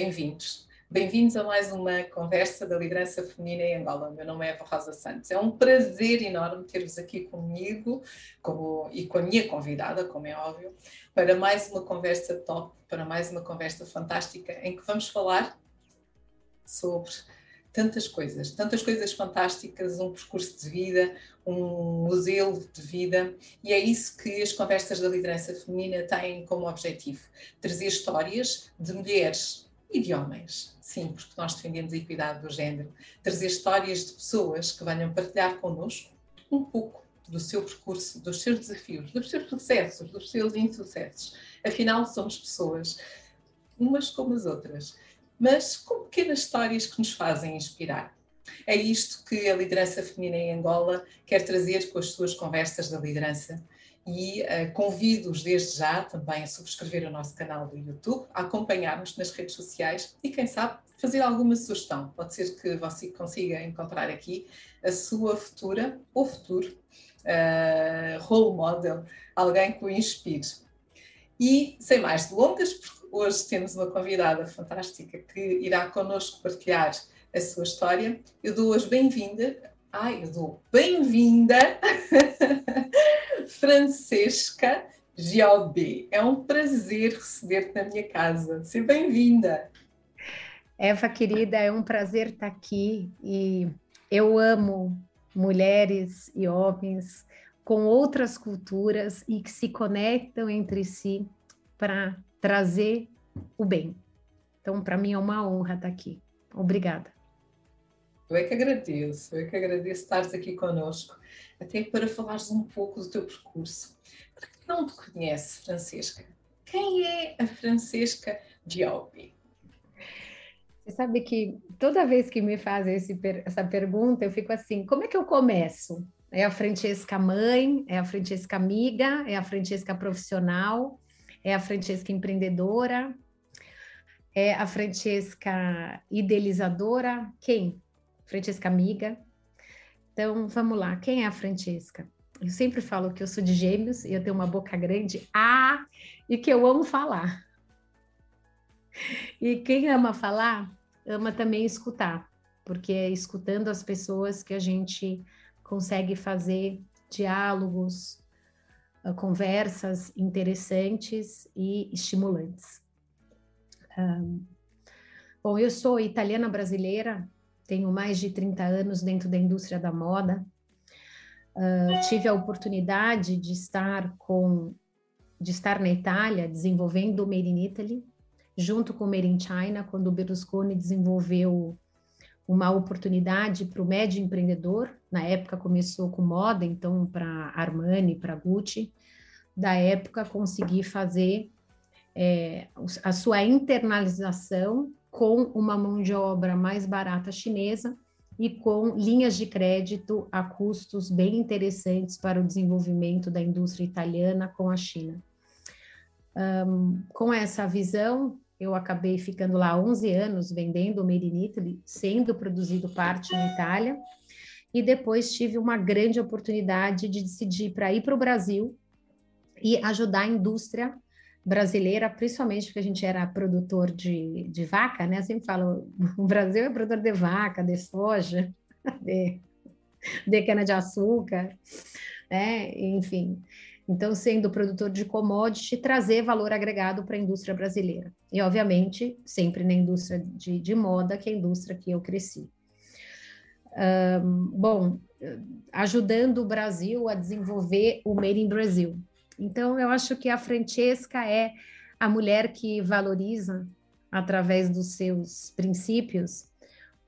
Bem-vindos. Bem-vindos a mais uma conversa da liderança feminina em Angola. Meu nome é Eva Rosa Santos. É um prazer enorme ter-vos aqui comigo e com a minha convidada, como é óbvio, para mais uma conversa top, para mais uma conversa fantástica em que vamos falar sobre tantas coisas, tantas coisas fantásticas, um percurso de vida, um museu de vida, e é isso que as conversas da liderança feminina têm como objetivo: trazer histórias de mulheres e de homens, sim, porque nós defendemos a equidade do género, trazer histórias de pessoas que venham partilhar connosco um pouco do seu percurso, dos seus desafios, dos seus sucessos, dos seus insucessos. Afinal, somos pessoas, umas como as outras mas com pequenas histórias que nos fazem inspirar. É isto que a liderança feminina em Angola quer trazer com as suas conversas da liderança e uh, convido-os desde já também a subscrever o nosso canal do YouTube, a acompanhar-nos nas redes sociais e, quem sabe, fazer alguma sugestão. Pode ser que você consiga encontrar aqui a sua futura ou futuro uh, role model, alguém que o inspire. E, sem mais delongas, porque hoje temos uma convidada fantástica que irá connosco partilhar a sua história, eu dou as bem-vindas. Ai, dou bem-vinda, Francesca Giobbe. É um prazer receber-te na minha casa. Seja bem-vinda. Eva, querida, é um prazer estar aqui e eu amo mulheres e homens com outras culturas e que se conectam entre si para trazer o bem. Então, para mim é uma honra estar aqui. Obrigada. Eu é que agradeço, eu é que agradeço estares aqui conosco, até para falares um pouco do teu percurso. Para quem não te conhece, Francesca, quem é a Francesca Dialbi? Você sabe que toda vez que me fazem esse, essa pergunta, eu fico assim: como é que eu começo? É a Francesca mãe, é a Francesca amiga, é a Francesca profissional, é a Francesca empreendedora, é a Francesca idealizadora, quem? Francesca amiga. Então, vamos lá, quem é a Francesca? Eu sempre falo que eu sou de gêmeos e eu tenho uma boca grande, ah, e que eu amo falar. E quem ama falar, ama também escutar, porque é escutando as pessoas que a gente consegue fazer diálogos, uh, conversas interessantes e estimulantes. Um, bom, eu sou italiana brasileira, tenho mais de 30 anos dentro da indústria da moda. Uh, tive a oportunidade de estar com de estar na Itália desenvolvendo o Made in Italy, junto com o Made in China, quando o Berlusconi desenvolveu uma oportunidade para o médio empreendedor. Na época começou com moda, então para Armani, para Gucci. Da época consegui fazer é, a sua internalização com uma mão de obra mais barata chinesa e com linhas de crédito a custos bem interessantes para o desenvolvimento da indústria italiana com a China. Um, com essa visão, eu acabei ficando lá 11 anos vendendo o Made in Italy, sendo produzido parte na Itália, e depois tive uma grande oportunidade de decidir para ir para o Brasil e ajudar a indústria brasileira, principalmente porque a gente era produtor de, de vaca, né? Eu sempre falo, o Brasil é produtor de vaca, de soja, de, de cana-de-açúcar, né? Enfim, então, sendo produtor de commodity, trazer valor agregado para a indústria brasileira. E, obviamente, sempre na indústria de, de moda, que é a indústria que eu cresci. Um, bom, ajudando o Brasil a desenvolver o Made in Brasil. Então, eu acho que a Francesca é a mulher que valoriza, através dos seus princípios,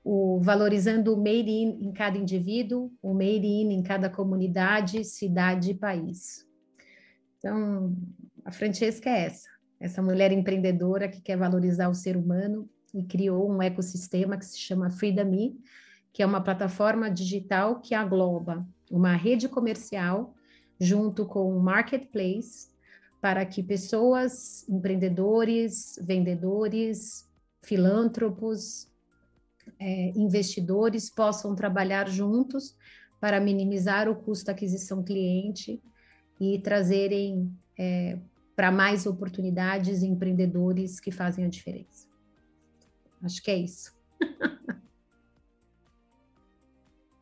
o valorizando o made in em cada indivíduo, o made in em cada comunidade, cidade e país. Então, a Francesca é essa, essa mulher empreendedora que quer valorizar o ser humano e criou um ecossistema que se chama Freedom Me, que é uma plataforma digital que agloba uma rede comercial junto com um marketplace para que pessoas, empreendedores, vendedores, filântropos, é, investidores possam trabalhar juntos para minimizar o custo da aquisição cliente e trazerem é, para mais oportunidades empreendedores que fazem a diferença. Acho que é isso.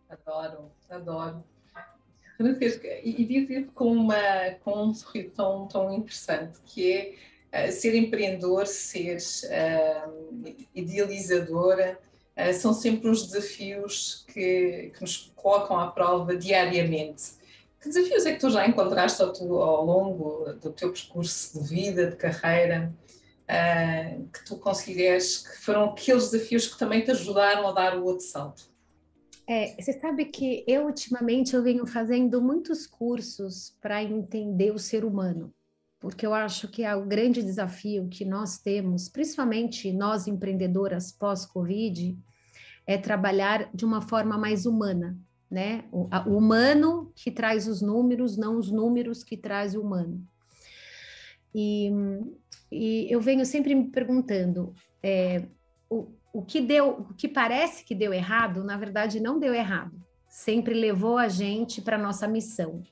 adoro, adoro. Francisca, e, e com, uma, com um sorriso tão, tão interessante, que é uh, ser empreendedor, ser uh, idealizadora, uh, são sempre os desafios que, que nos colocam à prova diariamente. Que desafios é que tu já encontraste ao, tu, ao longo do teu percurso de vida, de carreira, que tu consideres que foram aqueles desafios que também te ajudaram a dar o outro salto? É, você sabe que eu ultimamente eu venho fazendo muitos cursos para entender o ser humano, porque eu acho que é o grande desafio que nós temos, principalmente nós empreendedoras pós-Covid, é trabalhar de uma forma mais humana, né? O, a, o humano que traz os números, não os números que traz o humano. E, e eu venho sempre me perguntando, é, o, o que deu, o que parece que deu errado, na verdade não deu errado. Sempre levou a gente para nossa missão.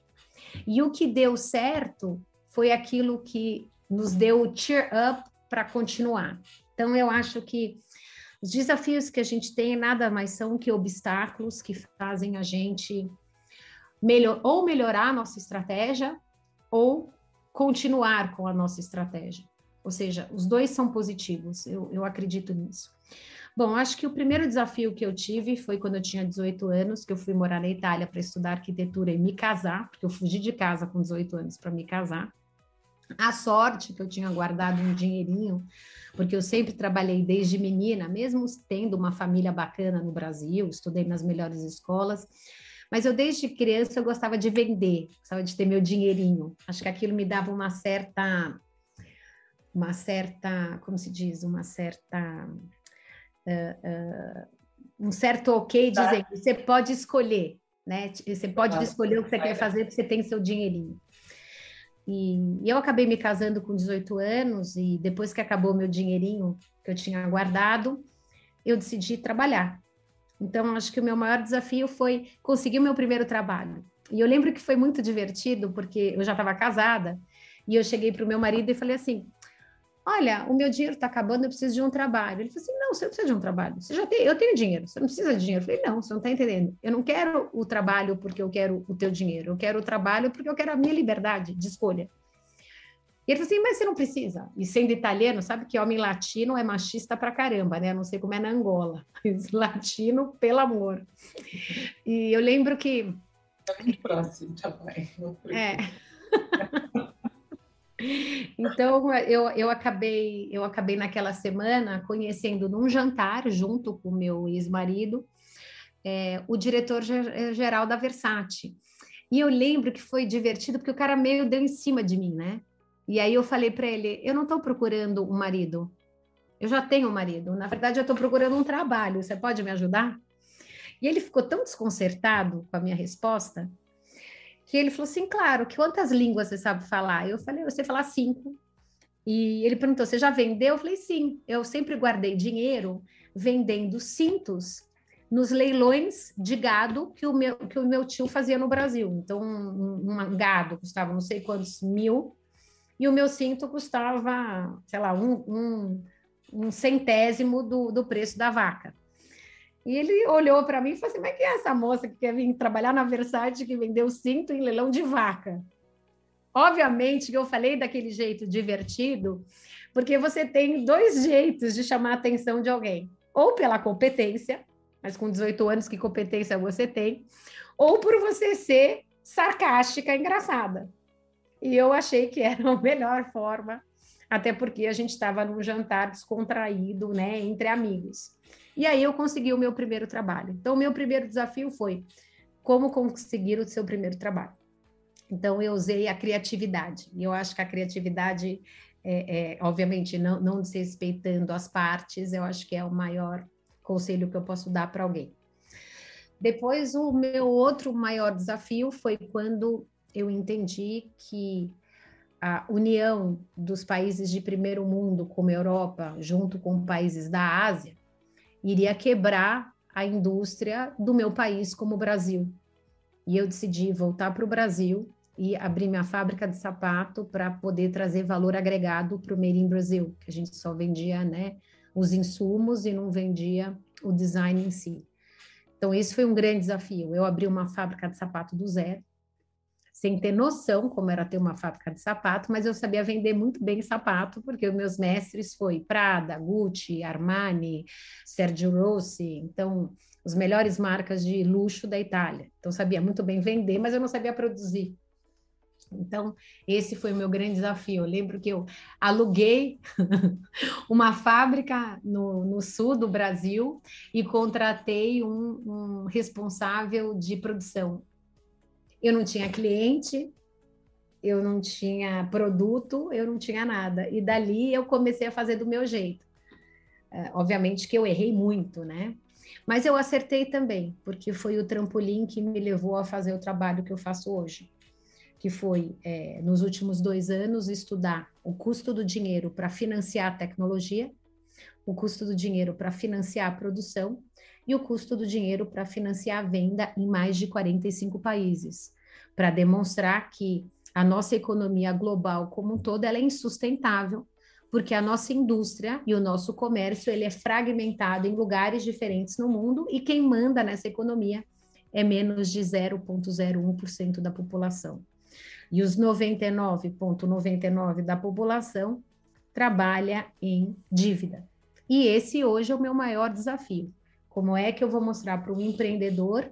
E o que deu certo foi aquilo que nos deu o cheer up para continuar. Então eu acho que os desafios que a gente tem nada mais são que obstáculos que fazem a gente melhor, ou melhorar a nossa estratégia ou continuar com a nossa estratégia. Ou seja, os dois são positivos, eu, eu acredito nisso. Bom, acho que o primeiro desafio que eu tive foi quando eu tinha 18 anos, que eu fui morar na Itália para estudar arquitetura e me casar, porque eu fugi de casa com 18 anos para me casar. A sorte que eu tinha guardado um dinheirinho, porque eu sempre trabalhei desde menina, mesmo tendo uma família bacana no Brasil, estudei nas melhores escolas, mas eu desde criança eu gostava de vender, gostava de ter meu dinheirinho. Acho que aquilo me dava uma certa uma certa, como se diz, uma certa uh, uh, um certo ok tá. dizendo, você pode escolher, né? Você pode escolher o que você quer fazer, porque você tem seu dinheirinho. E, e eu acabei me casando com 18 anos e depois que acabou meu dinheirinho que eu tinha guardado, eu decidi trabalhar. Então, acho que o meu maior desafio foi conseguir o meu primeiro trabalho. E eu lembro que foi muito divertido, porque eu já estava casada, e eu cheguei para o meu marido e falei assim: Olha, o meu dinheiro está acabando, eu preciso de um trabalho. Ele falou assim: Não, você não precisa de um trabalho. Você já tem, eu tenho dinheiro, você não precisa de dinheiro. Eu falei: Não, você não está entendendo. Eu não quero o trabalho porque eu quero o teu dinheiro. Eu quero o trabalho porque eu quero a minha liberdade de escolha. E ele falou assim: Mas você não precisa. E sendo italiano, sabe que homem latino é machista pra caramba, né? Eu não sei como é na Angola, mas latino, pelo amor. E eu lembro que. Tá muito próximo também. É. Então eu, eu acabei eu acabei naquela semana conhecendo num jantar junto com o meu ex-marido é, o diretor geral da Versace. E eu lembro que foi divertido porque o cara meio deu em cima de mim, né? E aí eu falei para ele: eu não estou procurando um marido, eu já tenho um marido. Na verdade, eu estou procurando um trabalho. Você pode me ajudar? E ele ficou tão desconcertado com a minha resposta que ele falou assim: claro, quantas línguas você sabe falar? Eu falei: você falar cinco. E ele perguntou: você já vendeu? Eu falei: sim, eu sempre guardei dinheiro vendendo cintos nos leilões de gado que o meu, que o meu tio fazia no Brasil. Então, um, um gado custava não sei quantos mil, e o meu cinto custava, sei lá, um, um, um centésimo do, do preço da vaca. E ele olhou para mim e falou assim: Mas quem é essa moça que quer vir trabalhar na Versace que vendeu cinto em leilão de vaca? Obviamente que eu falei daquele jeito divertido, porque você tem dois jeitos de chamar a atenção de alguém: ou pela competência, mas com 18 anos, que competência você tem, ou por você ser sarcástica, engraçada. E eu achei que era a melhor forma, até porque a gente estava num jantar descontraído, né, entre amigos. E aí eu consegui o meu primeiro trabalho. Então, o meu primeiro desafio foi como conseguir o seu primeiro trabalho. Então, eu usei a criatividade. E eu acho que a criatividade, é, é, obviamente, não, não desrespeitando as partes, eu acho que é o maior conselho que eu posso dar para alguém. Depois, o meu outro maior desafio foi quando eu entendi que a união dos países de primeiro mundo, como a Europa, junto com países da Ásia, iria quebrar a indústria do meu país como o Brasil. E eu decidi voltar para o Brasil e abrir minha fábrica de sapato para poder trazer valor agregado para o Made in Brasil, que a gente só vendia, né, os insumos e não vendia o design em si. Então, esse foi um grande desafio. Eu abri uma fábrica de sapato do zero, sem ter noção como era ter uma fábrica de sapato, mas eu sabia vender muito bem sapato, porque os meus mestres foi Prada, Gucci, Armani, Sergio Rossi, então as melhores marcas de luxo da Itália. Então sabia muito bem vender, mas eu não sabia produzir. Então, esse foi o meu grande desafio. Eu lembro que eu aluguei uma fábrica no, no, sul do Brasil e contratei um, um responsável de produção. Eu não tinha cliente, eu não tinha produto, eu não tinha nada. E dali eu comecei a fazer do meu jeito. É, obviamente que eu errei muito, né? Mas eu acertei também, porque foi o trampolim que me levou a fazer o trabalho que eu faço hoje que foi, é, nos últimos dois anos, estudar o custo do dinheiro para financiar a tecnologia, o custo do dinheiro para financiar a produção e o custo do dinheiro para financiar a venda em mais de 45 países, para demonstrar que a nossa economia global como um todo é insustentável, porque a nossa indústria e o nosso comércio ele é fragmentado em lugares diferentes no mundo e quem manda nessa economia é menos de 0,01% da população. E os 99,99 da população trabalha em dívida. E esse hoje é o meu maior desafio. Como é que eu vou mostrar para um empreendedor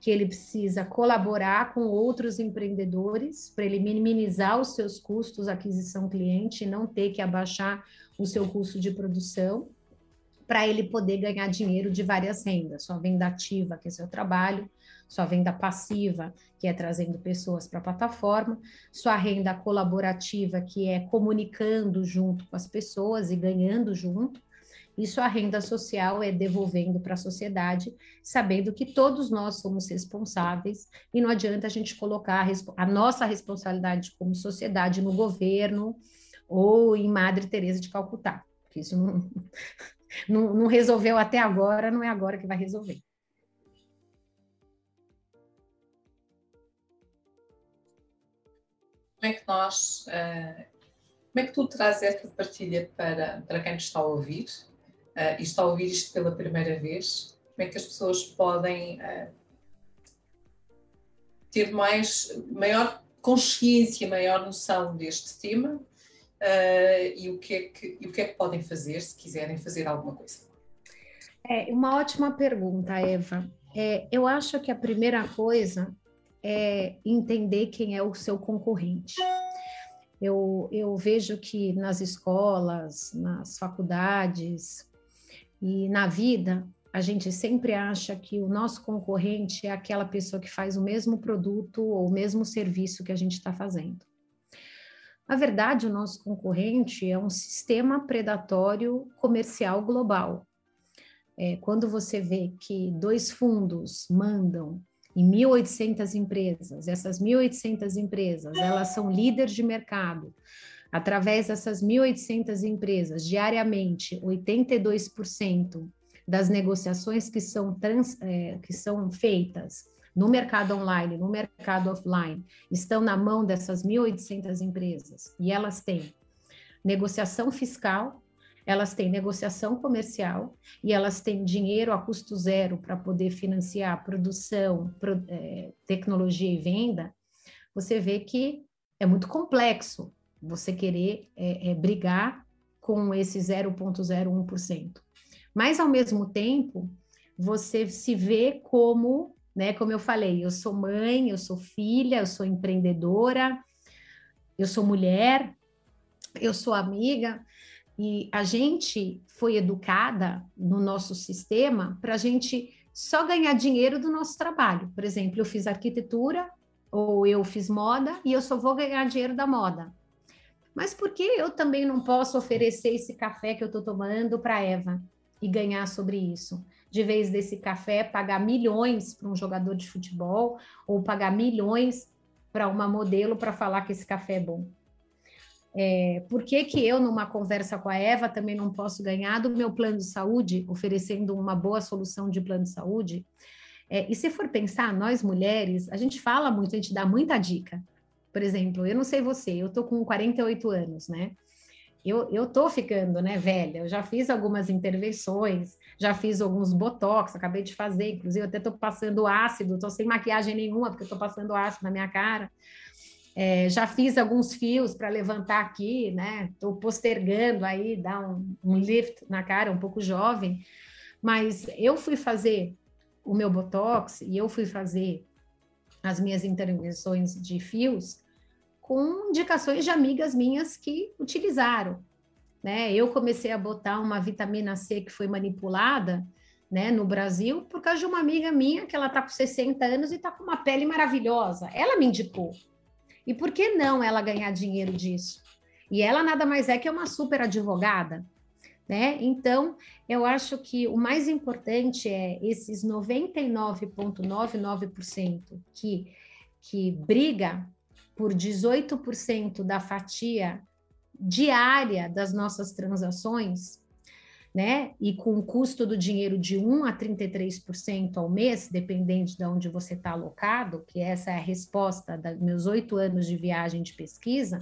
que ele precisa colaborar com outros empreendedores para ele minimizar os seus custos aquisição cliente não ter que abaixar o seu custo de produção para ele poder ganhar dinheiro de várias rendas, sua venda ativa, que é seu trabalho, sua venda passiva, que é trazendo pessoas para a plataforma, sua renda colaborativa, que é comunicando junto com as pessoas e ganhando junto, e sua renda social é devolvendo para a sociedade, sabendo que todos nós somos responsáveis e não adianta a gente colocar a, a nossa responsabilidade como sociedade no governo ou em Madre Teresa de Calcutá, porque isso não, não, não resolveu até agora, não é agora que vai resolver. como é que nós, uh, como é que tu trazes esta partilha para, para quem te está a ouvir uh, e está a ouvir isto pela primeira vez? Como é que as pessoas podem uh, ter mais, maior consciência, maior noção deste tema e, o que é que, e o que é que podem fazer se quiserem fazer alguma coisa? É uma ótima pergunta, Eva. É, eu acho que a primeira coisa é entender quem é o seu concorrente. Eu, eu vejo que nas escolas, nas faculdades e na vida, a gente sempre acha que o nosso concorrente é aquela pessoa que faz o mesmo produto ou o mesmo serviço que a gente está fazendo. Na verdade, o nosso concorrente é um sistema predatório comercial global. É, quando você vê que dois fundos mandam em 1.800 empresas. Essas 1.800 empresas, elas são líderes de mercado. Através dessas 1.800 empresas, diariamente, 82% das negociações que são, trans, é, que são feitas no mercado online, no mercado offline, estão na mão dessas 1.800 empresas. E elas têm negociação fiscal, elas têm negociação comercial e elas têm dinheiro a custo zero para poder financiar produção, pro, é, tecnologia e venda, você vê que é muito complexo você querer é, é, brigar com esse 0,01%. Mas, ao mesmo tempo, você se vê como, né, como eu falei, eu sou mãe, eu sou filha, eu sou empreendedora, eu sou mulher, eu sou amiga, e a gente foi educada no nosso sistema para a gente só ganhar dinheiro do nosso trabalho. Por exemplo, eu fiz arquitetura ou eu fiz moda e eu só vou ganhar dinheiro da moda. Mas por que eu também não posso oferecer esse café que eu estou tomando para Eva e ganhar sobre isso? De vez desse café, pagar milhões para um jogador de futebol ou pagar milhões para uma modelo para falar que esse café é bom. É, por que, que eu, numa conversa com a Eva, também não posso ganhar do meu plano de saúde, oferecendo uma boa solução de plano de saúde? É, e se for pensar, nós mulheres, a gente fala muito, a gente dá muita dica. Por exemplo, eu não sei você, eu tô com 48 anos, né? eu, eu tô ficando, né, velha. Eu já fiz algumas intervenções, já fiz alguns botox, acabei de fazer, inclusive, eu até tô passando ácido, tô sem maquiagem nenhuma, porque eu tô passando ácido na minha cara. É, já fiz alguns fios para levantar aqui, né? Estou postergando aí, dar um, um, lift na cara, um pouco jovem. Mas eu fui fazer o meu botox e eu fui fazer as minhas intervenções de fios com indicações de amigas minhas que utilizaram. Né? Eu comecei a botar uma vitamina C que foi manipulada né, no Brasil por causa de uma amiga minha que ela está com 60 anos e está com uma pele maravilhosa. Ela me indicou. E por que não ela ganhar dinheiro disso? E ela nada mais é que uma super advogada. Né? Então, eu acho que o mais importante é esses 99,99% que, que briga por 18% da fatia diária das nossas transações, né? E com o custo do dinheiro de 1 a 33% ao mês, dependente de onde você está alocado, que essa é a resposta dos meus oito anos de viagem de pesquisa.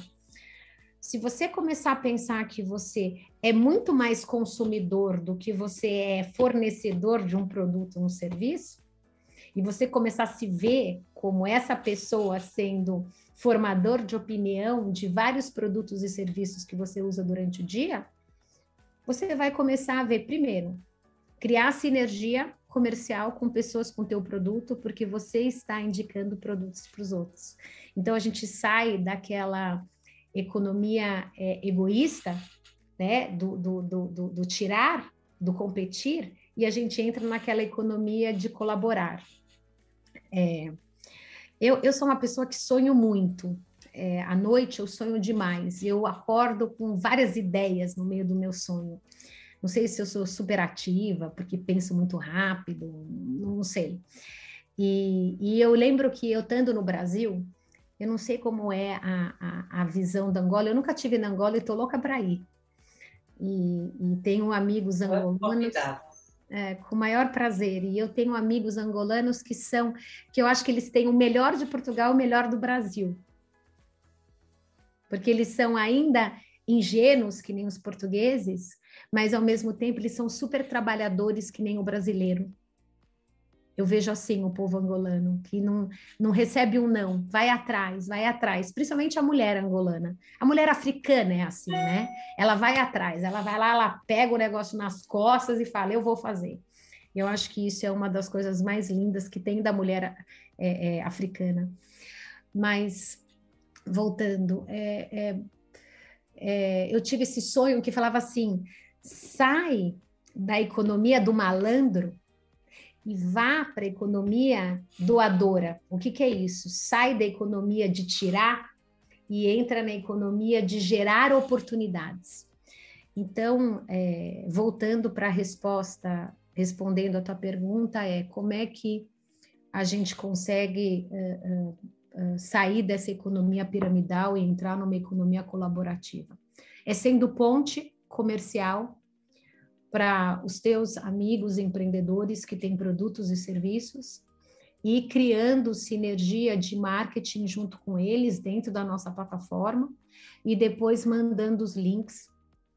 Se você começar a pensar que você é muito mais consumidor do que você é fornecedor de um produto ou um serviço, e você começar a se ver como essa pessoa sendo formador de opinião de vários produtos e serviços que você usa durante o dia, você vai começar a ver primeiro criar sinergia comercial com pessoas com teu produto, porque você está indicando produtos para os outros. Então a gente sai daquela economia é, egoísta, né, do, do, do, do tirar, do competir, e a gente entra naquela economia de colaborar. É, eu, eu sou uma pessoa que sonho muito. É, à noite eu sonho demais. Eu acordo com várias ideias no meio do meu sonho. Não sei se eu sou super ativa, porque penso muito rápido, não sei. E, e eu lembro que eu estando no Brasil, eu não sei como é a, a, a visão da Angola. Eu nunca tive na Angola e estou louca para ir. E, e, tenho amigos angolanos é, com maior prazer. E eu tenho amigos angolanos que são, que eu acho que eles têm o melhor de Portugal, o melhor do Brasil. Porque eles são ainda ingênuos, que nem os portugueses, mas ao mesmo tempo eles são super trabalhadores, que nem o brasileiro. Eu vejo assim o povo angolano, que não, não recebe um não, vai atrás, vai atrás, principalmente a mulher angolana. A mulher africana é assim, né? Ela vai atrás, ela vai lá, ela pega o negócio nas costas e fala, eu vou fazer. Eu acho que isso é uma das coisas mais lindas que tem da mulher é, é, africana. Mas, voltando, é, é, é eu tive esse sonho que falava assim: sai da economia do malandro e vá para a economia doadora. O que, que é isso? Sai da economia de tirar e entra na economia de gerar oportunidades. Então, é, voltando para a resposta, respondendo a tua pergunta, é como é que a gente consegue uh, uh, uh, sair dessa economia piramidal e entrar numa economia colaborativa? É sendo ponte comercial para os teus amigos empreendedores que têm produtos e serviços e criando sinergia de marketing junto com eles dentro da nossa plataforma e depois mandando os links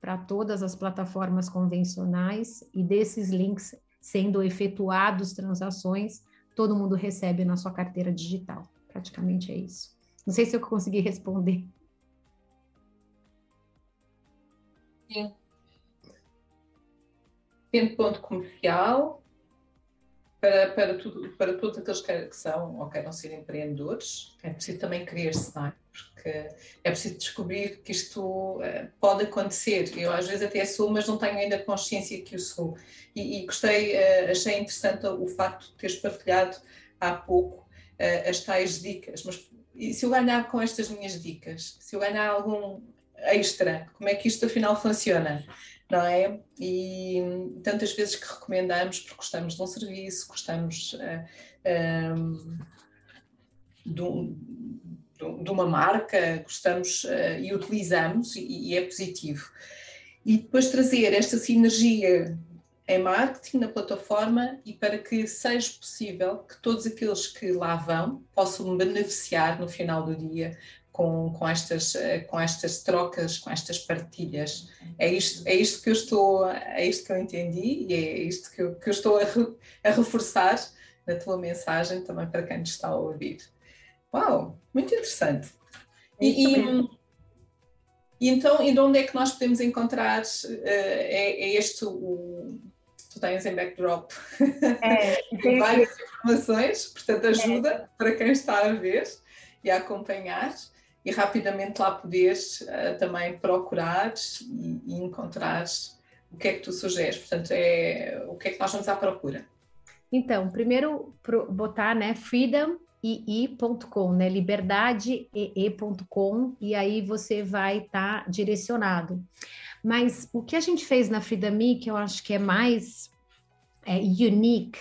para todas as plataformas convencionais e desses links sendo efetuados transações, todo mundo recebe na sua carteira digital. Praticamente é isso. Não sei se eu consegui responder. Sim, tendo ponto comercial para, para, tudo, para todos aqueles que, que são ou queiram ser empreendedores. É preciso também querer se não é? Porque é preciso descobrir que isto uh, pode acontecer. Eu às vezes até sou, mas não tenho ainda consciência que o sou. E, e gostei, uh, achei interessante o facto de teres partilhado há pouco uh, as tais dicas. Mas e se eu ganhar com estas minhas dicas? Se eu ganhar algum extra, como é que isto afinal funciona? Não é? E tantas vezes que recomendamos porque gostamos de um serviço, gostamos uh, um, de, um, de, uma marca, gostamos uh, e utilizamos, e, e é positivo. E depois trazer esta sinergia em marketing, na plataforma, e para que seja possível que todos aqueles que lá vão possam beneficiar no final do dia com, com, estas, com estas trocas, com estas partilhas. É isto, é isto que eu estou, é isto que eu entendi e é isto que eu, que eu estou a, re, a reforçar na tua mensagem também para quem nos está a ouvir. Uau, muito interessante. E, e, e, então, e de onde é que nós podemos encontrar? Uh, é, é, este o. Tu tens em backdrop é, várias informações, portanto, ajuda é. para quem está a ver e a acompanhar e rapidamente lá poderes uh, também procurar e, e encontrar o que é que tu sugeres. Portanto, é o que é que nós vamos à procura. Então, primeiro botar, né, freedomii.com, né, liberdadee.com, e aí você vai estar tá direcionado. Mas o que a gente fez na Freedom que eu acho que é mais é, unique,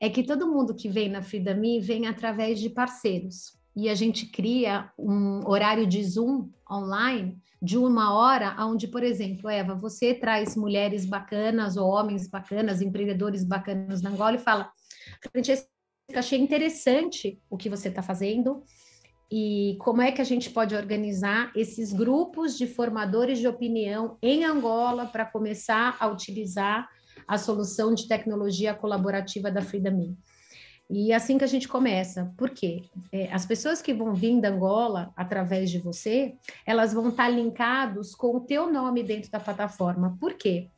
é que todo mundo que vem na Freedom vem através de parceiros e a gente cria um horário de Zoom online de uma hora, onde, por exemplo, Eva, você traz mulheres bacanas ou homens bacanas, empreendedores bacanas na Angola e fala, Francesca, achei interessante o que você está fazendo e como é que a gente pode organizar esses grupos de formadores de opinião em Angola para começar a utilizar a solução de tecnologia colaborativa da Freedom e é assim que a gente começa. Por quê? É, as pessoas que vão vir da Angola através de você, elas vão estar linkados com o teu nome dentro da plataforma. Por quê?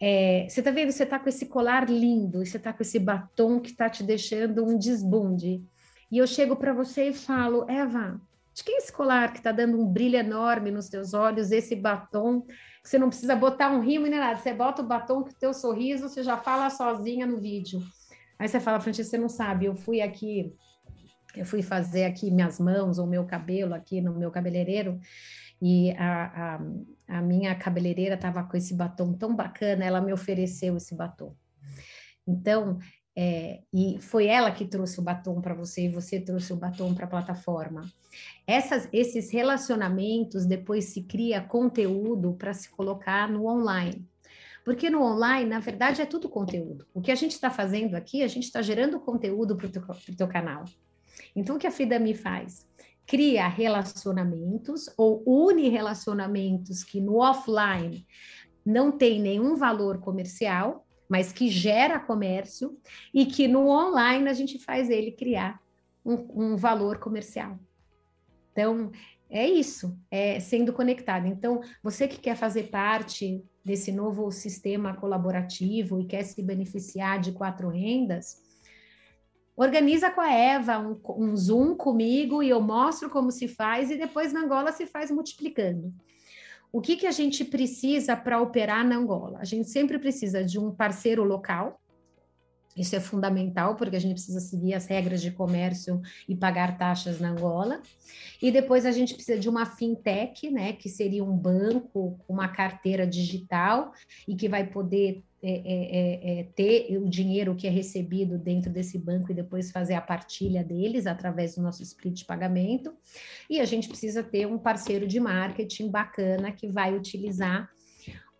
É, você está vendo? Você está com esse colar lindo, você está com esse batom que está te deixando um desbunde. E eu chego para você e falo, Eva, de quem é esse colar que está dando um brilho enorme nos teus olhos, esse batom, que você não precisa botar um rimo nem nada, você bota o batom que o teu sorriso, você já fala sozinha no vídeo. Aí você fala, Francesca, você não sabe, eu fui aqui, eu fui fazer aqui minhas mãos ou meu cabelo aqui no meu cabeleireiro e a, a, a minha cabeleireira estava com esse batom tão bacana, ela me ofereceu esse batom. Então, é, e foi ela que trouxe o batom para você e você trouxe o batom para a plataforma. Essas, esses relacionamentos depois se cria conteúdo para se colocar no online. Porque no online, na verdade, é tudo conteúdo. O que a gente está fazendo aqui, a gente está gerando conteúdo para o teu, teu, canal. Então, o que a Frida me faz? Cria relacionamentos ou une relacionamentos que no offline não tem nenhum valor comercial, mas que gera comércio, e que no online a gente faz ele criar um, um valor comercial. Então, é isso, é sendo conectado. Então, você que quer fazer parte desse novo sistema colaborativo e quer se beneficiar de quatro rendas, organiza com a Eva um, um, Zoom comigo e eu mostro como se faz e depois na Angola se faz multiplicando. O que, que a gente precisa para operar na Angola? A gente sempre precisa de um parceiro local, isso é fundamental, porque a gente precisa seguir as regras de comércio e pagar taxas na Angola. E depois a gente precisa de uma fintech, né, que seria um banco com uma carteira digital e que vai poder é, é, é, é, ter o dinheiro que é recebido dentro desse banco e depois fazer a partilha deles através do nosso split de pagamento. E a gente precisa ter um parceiro de marketing bacana que vai utilizar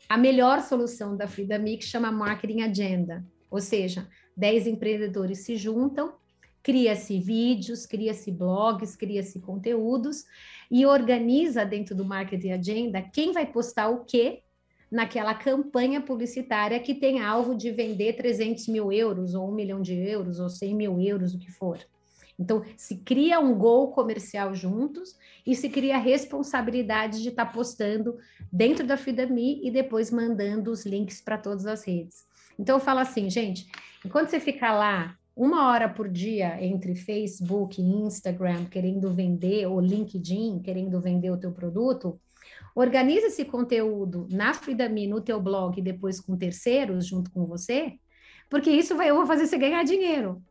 a melhor solução da Frida Mix, chama Marketing Agenda. Ou seja, 10 empreendedores se juntam, cria-se vídeos, cria-se blogs, cria-se conteúdos e organiza dentro do Marketing Agenda quem vai postar o quê naquela campanha publicitária que tem alvo de vender 300 mil euros, ou um milhão de euros, ou 100 mil euros, o que for. Então, se cria um gol comercial juntos e se cria a responsabilidade de estar tá postando dentro da FIDAMI e depois mandando os links para todas as redes. Então, eu falo assim, gente, enquanto você ficar lá uma hora por dia entre Facebook e Instagram querendo vender, ou LinkedIn querendo vender o teu produto, organiza esse conteúdo na Fridami, no teu blog, e depois com terceiros junto com você, porque isso vai, fazer você ganhar dinheiro.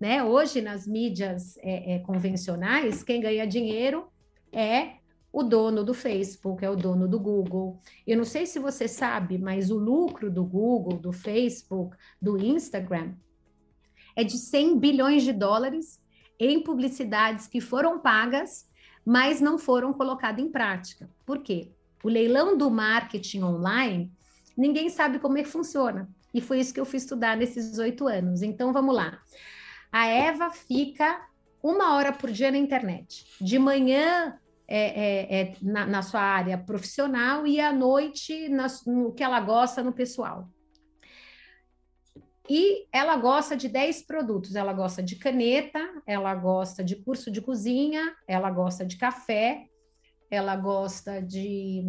Né? Hoje, nas mídias é, é, convencionais, quem ganha dinheiro é o dono do Facebook, é o dono do Google. Eu não sei se você sabe, mas o lucro do Google, do Facebook, do Instagram é de 100 bilhões de dólares em publicidades que foram pagas, mas não foram colocadas em prática. Por quê? O leilão do marketing online, ninguém sabe como é que funciona. E foi isso que eu fui estudar nesses oito anos. Então, vamos lá. A Eva fica uma hora por dia na internet. De manhã é, é, é na, na, sua área profissional e à noite na, no que ela gosta no pessoal. E ela gosta de 10 produtos. Ela gosta de caneta, ela gosta de curso de cozinha, ela gosta de café, ela gosta de,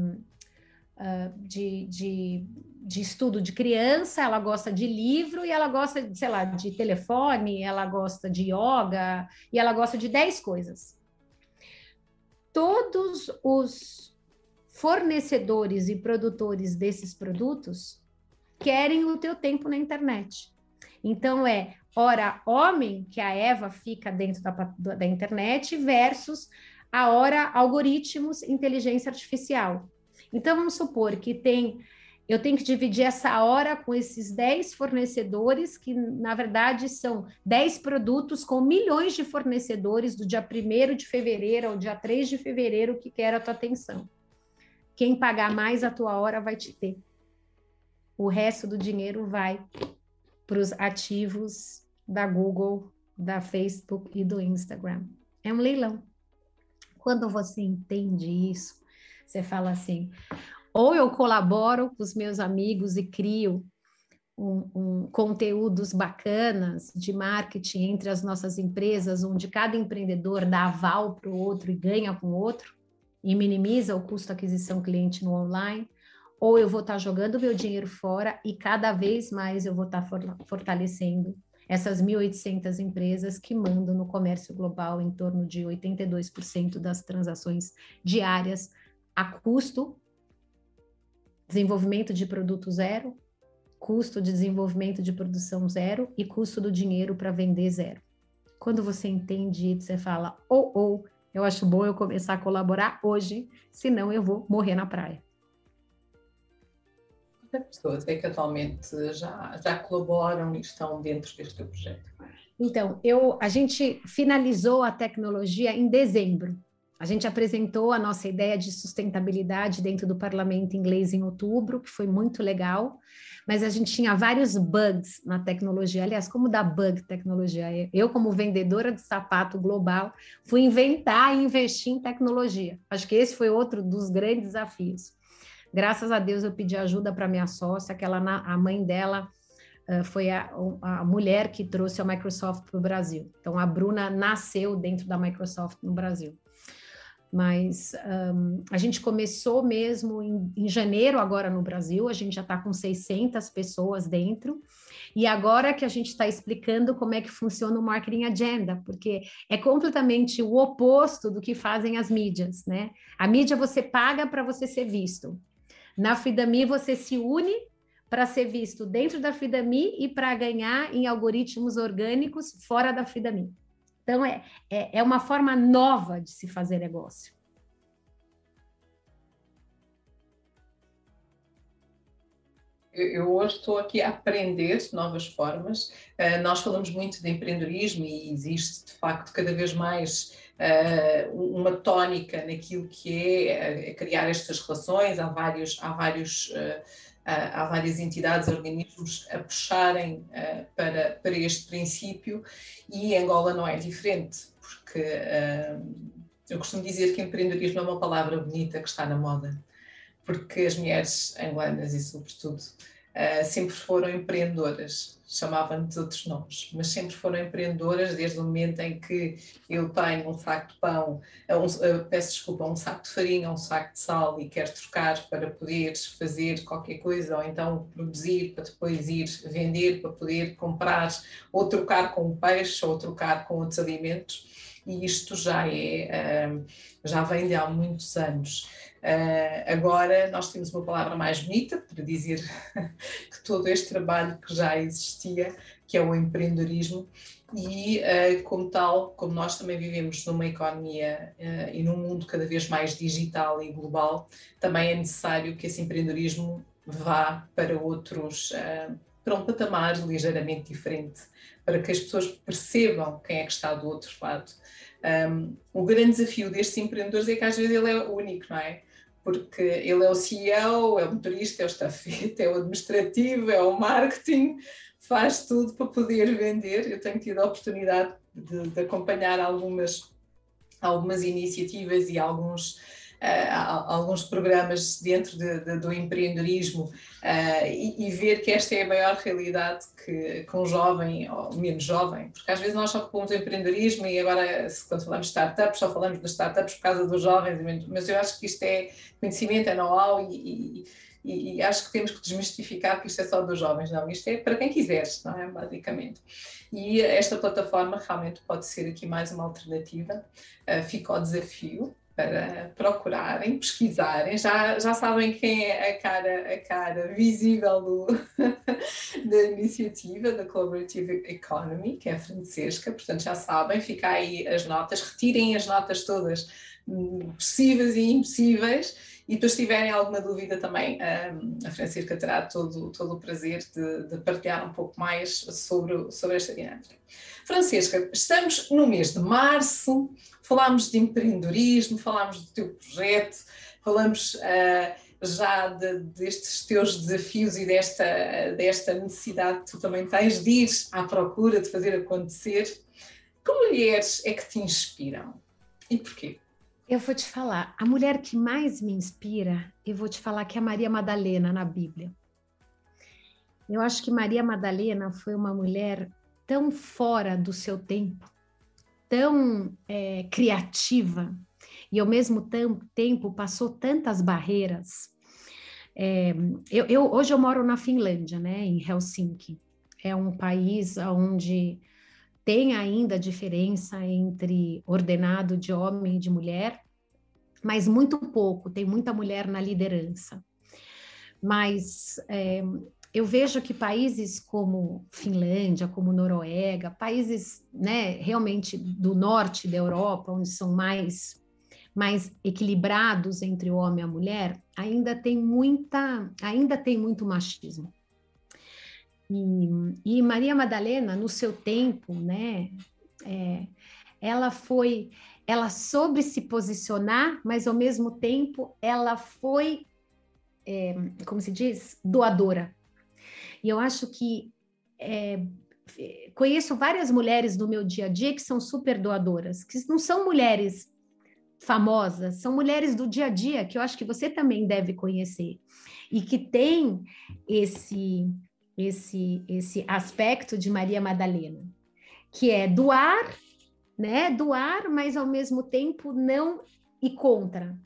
uh, de, de, de, estudo de criança, ela gosta de livro e ela gosta, sei lá, de telefone, ela gosta de yoga e ela gosta de 10 coisas. Todos os fornecedores e produtores desses produtos querem o teu tempo na internet. Então é hora homem, que a Eva fica dentro da, da internet, versus a hora algoritmos inteligência artificial. Então vamos supor que tem eu tenho que dividir essa hora com esses 10 fornecedores, que na verdade são 10 produtos com milhões de fornecedores do dia 1 de fevereiro ao dia 3 de fevereiro que quer a tua atenção. Quem pagar mais a tua hora vai te ter. O resto do dinheiro vai para os ativos da Google, da Facebook e do Instagram. É um leilão. Quando você entende isso, você fala assim: ou eu colaboro com os meus amigos e crio um, um, conteúdos bacanas de marketing entre as nossas empresas, onde cada empreendedor dá aval para o outro e ganha com o outro, e minimiza o custo de aquisição cliente no online, ou eu vou estar tá jogando meu dinheiro fora e cada vez mais eu vou estar tá fortalecendo essas 1.800 empresas que mandam no comércio global em torno de 82% das transações diárias a custo, desenvolvimento de produto zero, custo de desenvolvimento de produção zero e custo do dinheiro para vender zero. Quando você entende isso, você fala, ou, oh, ou, oh, eu acho bom eu começar a colaborar hoje, senão eu vou morrer na praia pessoas é que atualmente já, já colaboram e estão dentro deste projeto? Então, eu, a gente finalizou a tecnologia em dezembro. A gente apresentou a nossa ideia de sustentabilidade dentro do parlamento inglês em outubro, que foi muito legal, mas a gente tinha vários bugs na tecnologia. Aliás, como dá bug tecnologia? Eu, como vendedora de sapato global, fui inventar e investir em tecnologia. Acho que esse foi outro dos grandes desafios. Graças a Deus eu pedi ajuda para minha sócia, que ela, a mãe dela uh, foi a, a, mulher que trouxe a Microsoft para o Brasil. Então a Bruna nasceu dentro da Microsoft no Brasil. Mas um, a gente começou mesmo em, em janeiro agora no Brasil, a gente já está com 600 pessoas dentro. E agora que a gente está explicando como é que funciona o marketing agenda, porque é completamente o oposto do que fazem as mídias, né? A mídia você paga para você ser visto. Na Fidami, você se une para ser visto dentro da Fidami e para ganhar em algoritmos orgânicos fora da Fidami. Então, é, é, é uma forma nova de se fazer negócio. eu hoje estou aqui a aprender novas formas. Uh, nós falamos muito de empreendedorismo e existe, de facto, cada vez mais uh, uma tónica naquilo que é, é, criar estas relações. Há vários, há vários há várias entidades, organismos a puxarem uh, para, para este princípio e Angola não é diferente, porque uh, eu costumo dizer que empreendedorismo é uma palavra bonita que está na moda, porque as mulheres angolanas e sobretudo uh, sempre foram empreendedoras, chamavam-nos outros nomes, mas sempre foram empreendedoras desde o momento em que eu tenho um saco de pão, uh, um, uh, peço desculpa, um saco de farinha, um saco de sal e quero trocar para poder fazer qualquer coisa, ou então produzir para depois ir vender, para poder comprar, ou trocar com peixe, ou trocar com outros alimentos e isto já é já vem de há muitos anos. Uh, agora nós temos uma palavra mais bonita para dizer que todo este trabalho que já existia, que é o empreendedorismo, e uh, como tal, como nós também vivemos numa economia uh, e num mundo cada vez mais digital e global, também é necessário que esse empreendedorismo vá para outros, para um patamar ligeiramente diferente, para que as pessoas percebam quem é que está do outro lado. Um, o grande desafio destes empreendedores é que às vezes ele é único, não é? Porque ele é o CEO, é o motorista, é o estafeta, é o administrativo, é o marketing, faz tudo para poder vender. Eu tenho tido a oportunidade de, de acompanhar algumas, algumas iniciativas e alguns alguns programas dentro de, de, do empreendedorismo e, e, ver que esta é a maior realidade que, que um jovem, ou menos jovem, porque às vezes nós só falamos de empreendedorismo e agora, quando falamos de startups, só falamos de startups por causa dos jovens, mas eu acho que isto é conhecimento, é know-how e, e e, acho que temos que desmistificar que isto é só dos jovens, não, isto é para quem quiseres, não é? Basicamente. E esta plataforma realmente pode ser aqui mais uma alternativa, uh, fica o desafio, para procurarem, pesquisarem, já, já sabem quem é a cara, a cara visível do, da iniciativa da Collaborative Economy, que é a Francesca, portanto já sabem, fica aí as notas, retirem as notas todas possíveis e impossíveis e depois se tiverem alguma dúvida também, hum, a Francisca terá todo, todo o prazer de, de partilhar um pouco mais sobre, sobre esta dinâmica. Francisca, estamos no mês de março, falámos de empreendedorismo, falámos do teu projeto, falamos uh, já de, destes teus desafios e desta, desta necessidade que tu também tens de ir à procura, de fazer acontecer. Que mulheres é que te inspiram e porquê? Eu vou te falar, a mulher que mais me inspira, eu vou te falar que é a Maria Madalena na Bíblia. Eu acho que Maria Madalena foi uma mulher tão fora do seu tempo, tão é, criativa e ao mesmo tempo passou tantas barreiras. É, eu, eu, hoje eu moro na Finlândia, né, em Helsinki. É um país onde tem ainda diferença entre ordenado de homem e de mulher, mas muito pouco, tem muita mulher na liderança. Mas é, eu vejo que países como Finlândia, como Noruega, países né, realmente do norte da Europa, onde são mais, mais equilibrados entre o homem e a mulher, ainda tem muita, ainda tem muito machismo. E, e Maria Madalena, no seu tempo, né, é, ela foi, ela soube se posicionar, mas ao mesmo tempo ela foi, é, como se diz, doadora. E eu acho que é, conheço várias mulheres do meu dia a dia que são super doadoras, que não são mulheres famosas, são mulheres do dia a dia que eu acho que você também deve conhecer e que tem esse esse esse aspecto de Maria Madalena, que é doar, né? Doar, mas ao mesmo tempo não e contra.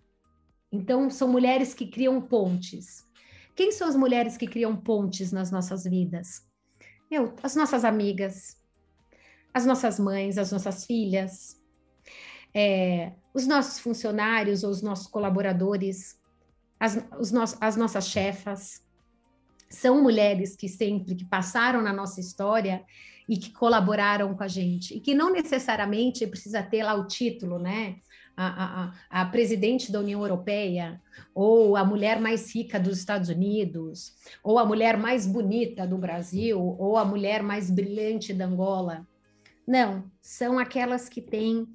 Então são mulheres que criam pontes. Quem são as mulheres que criam pontes nas nossas vidas? Eu, as nossas amigas, as nossas mães, as nossas filhas, é, os nossos funcionários ou os nossos colaboradores, as, os no, as nossas chefas. São mulheres que sempre que passaram na nossa história e que colaboraram com a gente, e que não necessariamente precisa ter lá o título, né? a, a, a, presidente da União Europeia, ou a mulher mais rica dos Estados Unidos, ou a mulher mais bonita do Brasil, ou a mulher mais brilhante da Angola. Não, são aquelas que têm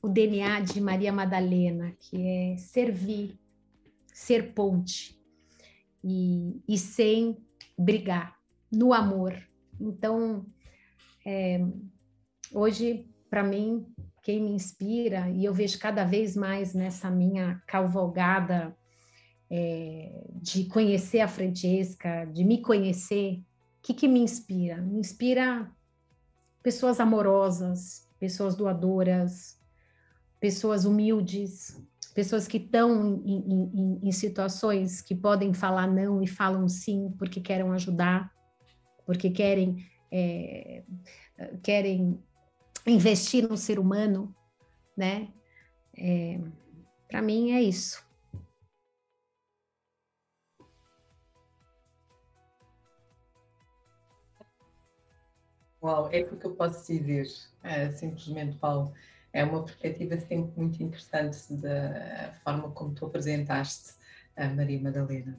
o DNA de Maria Madalena, que é servir, ser ponte, e, e sem brigar, no amor. Então, é, hoje, para mim, quem me inspira, e eu vejo cada vez mais nessa minha cavalgada é, de conhecer a Francesca, de me conhecer, o que, que me inspira? Me inspira pessoas amorosas, pessoas doadoras, pessoas humildes, pessoas que estão em, em, em, situações que podem falar não e falam sim porque querem ajudar, porque querem é, querem investir no ser humano, né? É, Para mim é isso. Uau, é o que eu posso dizer, é, simplesmente, Paulo. É uma perspectiva sempre muito interessante da forma como tu apresentaste a Maria Madalena.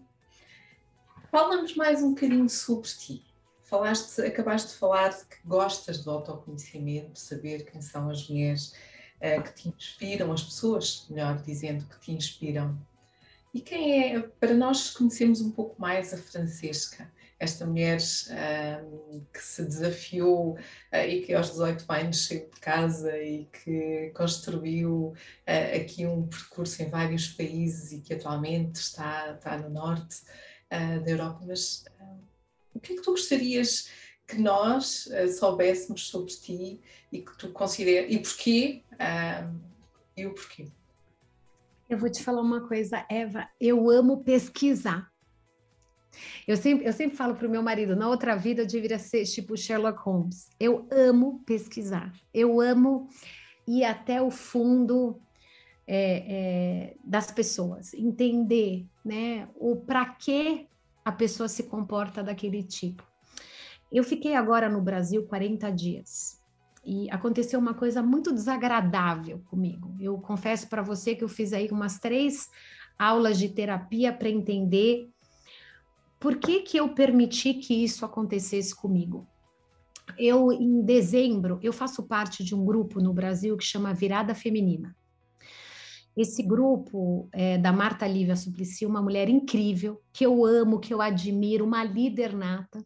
Fala-nos mais um bocadinho sobre ti falaste, acabaste de falar de que gostas do autoconhecimento, de saber quem são as mulheres uh, que te inspiram, as pessoas, melhor dizendo, que te inspiram. E quem é, para nós conhecermos um pouco mais a Francesca, esta mulher um, que se desafiou uh, e que aos 18 anos saiu de casa e que construiu uh, aqui um percurso em vários países e que atualmente está, está no norte uh, da Europa. Mas o que é que tu gostarias que nós soubéssemos sobre ti e que tu consideras e porquê e o porquê? Eu vou te falar uma coisa, Eva, eu amo pesquisar. Eu sempre, eu sempre falo para o meu marido, na outra vida eu deveria ser tipo Sherlock Holmes. Eu amo pesquisar, eu amo ir até o fundo é, é, das pessoas, entender né, o para que a pessoa se comporta daquele tipo. Eu fiquei agora no Brasil 40 dias e aconteceu uma coisa muito desagradável comigo. Eu confesso para você que eu fiz aí umas três aulas de terapia para entender por que, que eu permiti que isso acontecesse comigo? Eu, em dezembro, eu faço parte de um grupo no Brasil que chama Virada Feminina. Esse grupo é da Marta Lívia Suplicy, uma mulher incrível, que eu amo, que eu admiro, uma líder nata,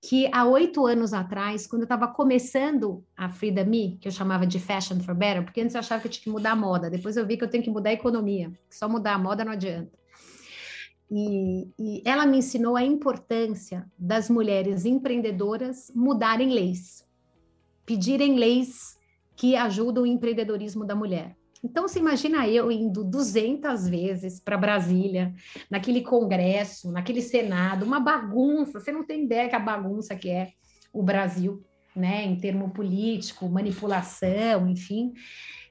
que há oito anos atrás, quando eu estava começando a Frida Me, que eu chamava de Fashion for Better, porque antes eu achava que eu tinha que mudar a moda, depois eu vi que eu tenho que mudar a economia, que só mudar a moda não adianta. E, e, ela me ensinou a importância das mulheres empreendedoras mudarem leis, pedirem leis que ajudam o empreendedorismo da mulher. Então, você imagina eu indo 200 vezes para Brasília, naquele congresso, naquele senado, uma bagunça, você não tem ideia que a bagunça que é o Brasil, né, em termo político, manipulação, enfim.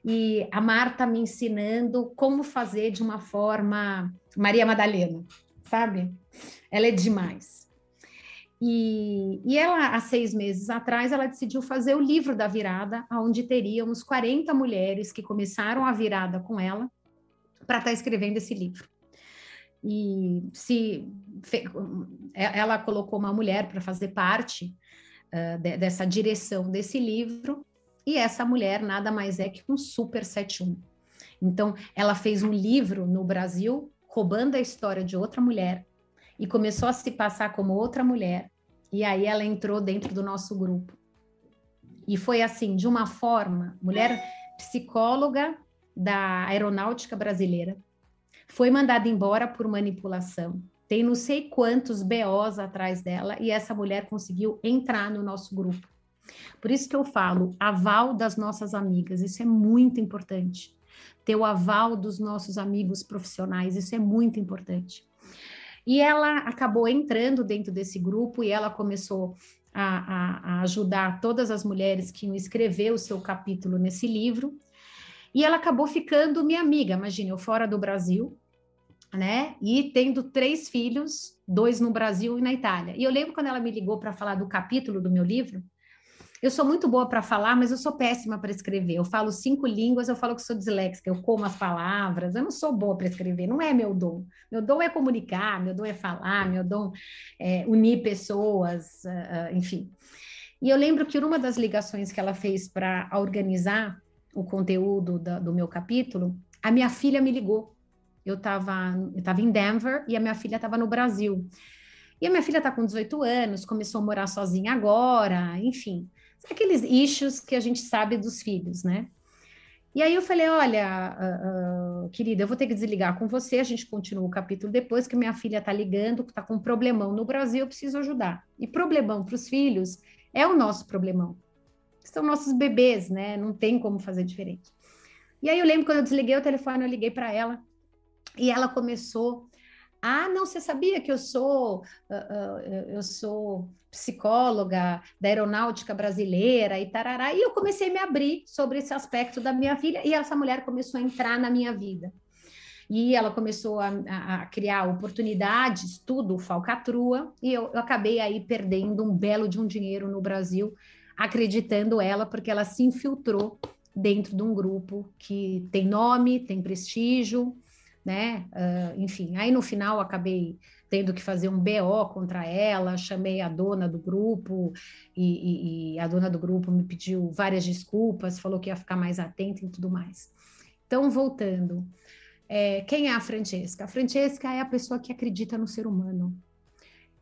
E a Marta me ensinando como fazer de uma forma Maria Madalena, sabe? Ela é demais. E, e ela, há seis meses atrás, ela decidiu fazer o livro da virada, onde teríamos 40 mulheres que começaram a virada com ela para estar tá escrevendo esse livro. E se ela colocou uma mulher para fazer parte uh, de, dessa direção desse livro, e essa mulher nada mais é que um super 71. Então, ela fez um livro no Brasil roubando a história de outra mulher e começou a se passar como outra mulher. E aí ela entrou dentro do nosso grupo. E foi assim, de uma forma, mulher psicóloga da aeronáutica brasileira, foi mandada embora por manipulação. Tem não sei quantos BOs atrás dela e essa mulher conseguiu entrar no nosso grupo. Por isso que eu falo, aval das nossas amigas, isso é muito importante ter o aval dos nossos amigos profissionais, isso é muito importante. E ela acabou entrando dentro desse grupo e ela começou a, a, a ajudar todas as mulheres que iam escrever o seu capítulo nesse livro. E ela acabou ficando minha amiga, imagine, eu fora do Brasil, né? E tendo três filhos, dois no Brasil e na Itália. E eu lembro quando ela me ligou para falar do capítulo do meu livro, eu sou muito boa para falar, mas eu sou péssima para escrever. Eu falo cinco línguas, eu falo que sou disléxica, eu como as palavras, eu não sou boa para escrever, não é meu dom. Meu dom é comunicar, meu dom é falar, meu dom é unir pessoas, uh, enfim. E eu lembro que numa das ligações que ela fez para organizar o conteúdo da, do meu capítulo, a minha filha me ligou. Eu estava eu tava em Denver e a minha filha estava no Brasil. E a minha filha está com 18 anos, começou a morar sozinha agora, enfim aqueles issues que a gente sabe dos filhos, né? E aí eu falei, olha, uh, uh, querida, eu vou ter que desligar com você, a gente continua o capítulo depois, que minha filha tá ligando, tá com um problemão no Brasil, eu preciso ajudar. E problemão para os filhos é o nosso problemão. São nossos bebês, né? Não tem como fazer diferente. E aí eu lembro quando eu desliguei o telefone, eu liguei para ela, e ela começou ah, não, você sabia que eu sou uh, uh, eu sou psicóloga da aeronáutica brasileira e tarará. E eu comecei a me abrir sobre esse aspecto da minha filha e essa mulher começou a entrar na minha vida. E ela começou a, a criar oportunidades, tudo falcatrua, e eu, eu acabei aí perdendo um belo de um dinheiro no Brasil, acreditando ela, porque ela se infiltrou dentro de um grupo que tem nome, tem prestígio, né? Uh, enfim, aí no final acabei tendo que fazer um BO contra ela, chamei a dona do grupo e, e, e, a dona do grupo me pediu várias desculpas, falou que ia ficar mais atenta e tudo mais. Então, voltando, é, quem é a Francesca? A Francesca é a pessoa que acredita no ser humano.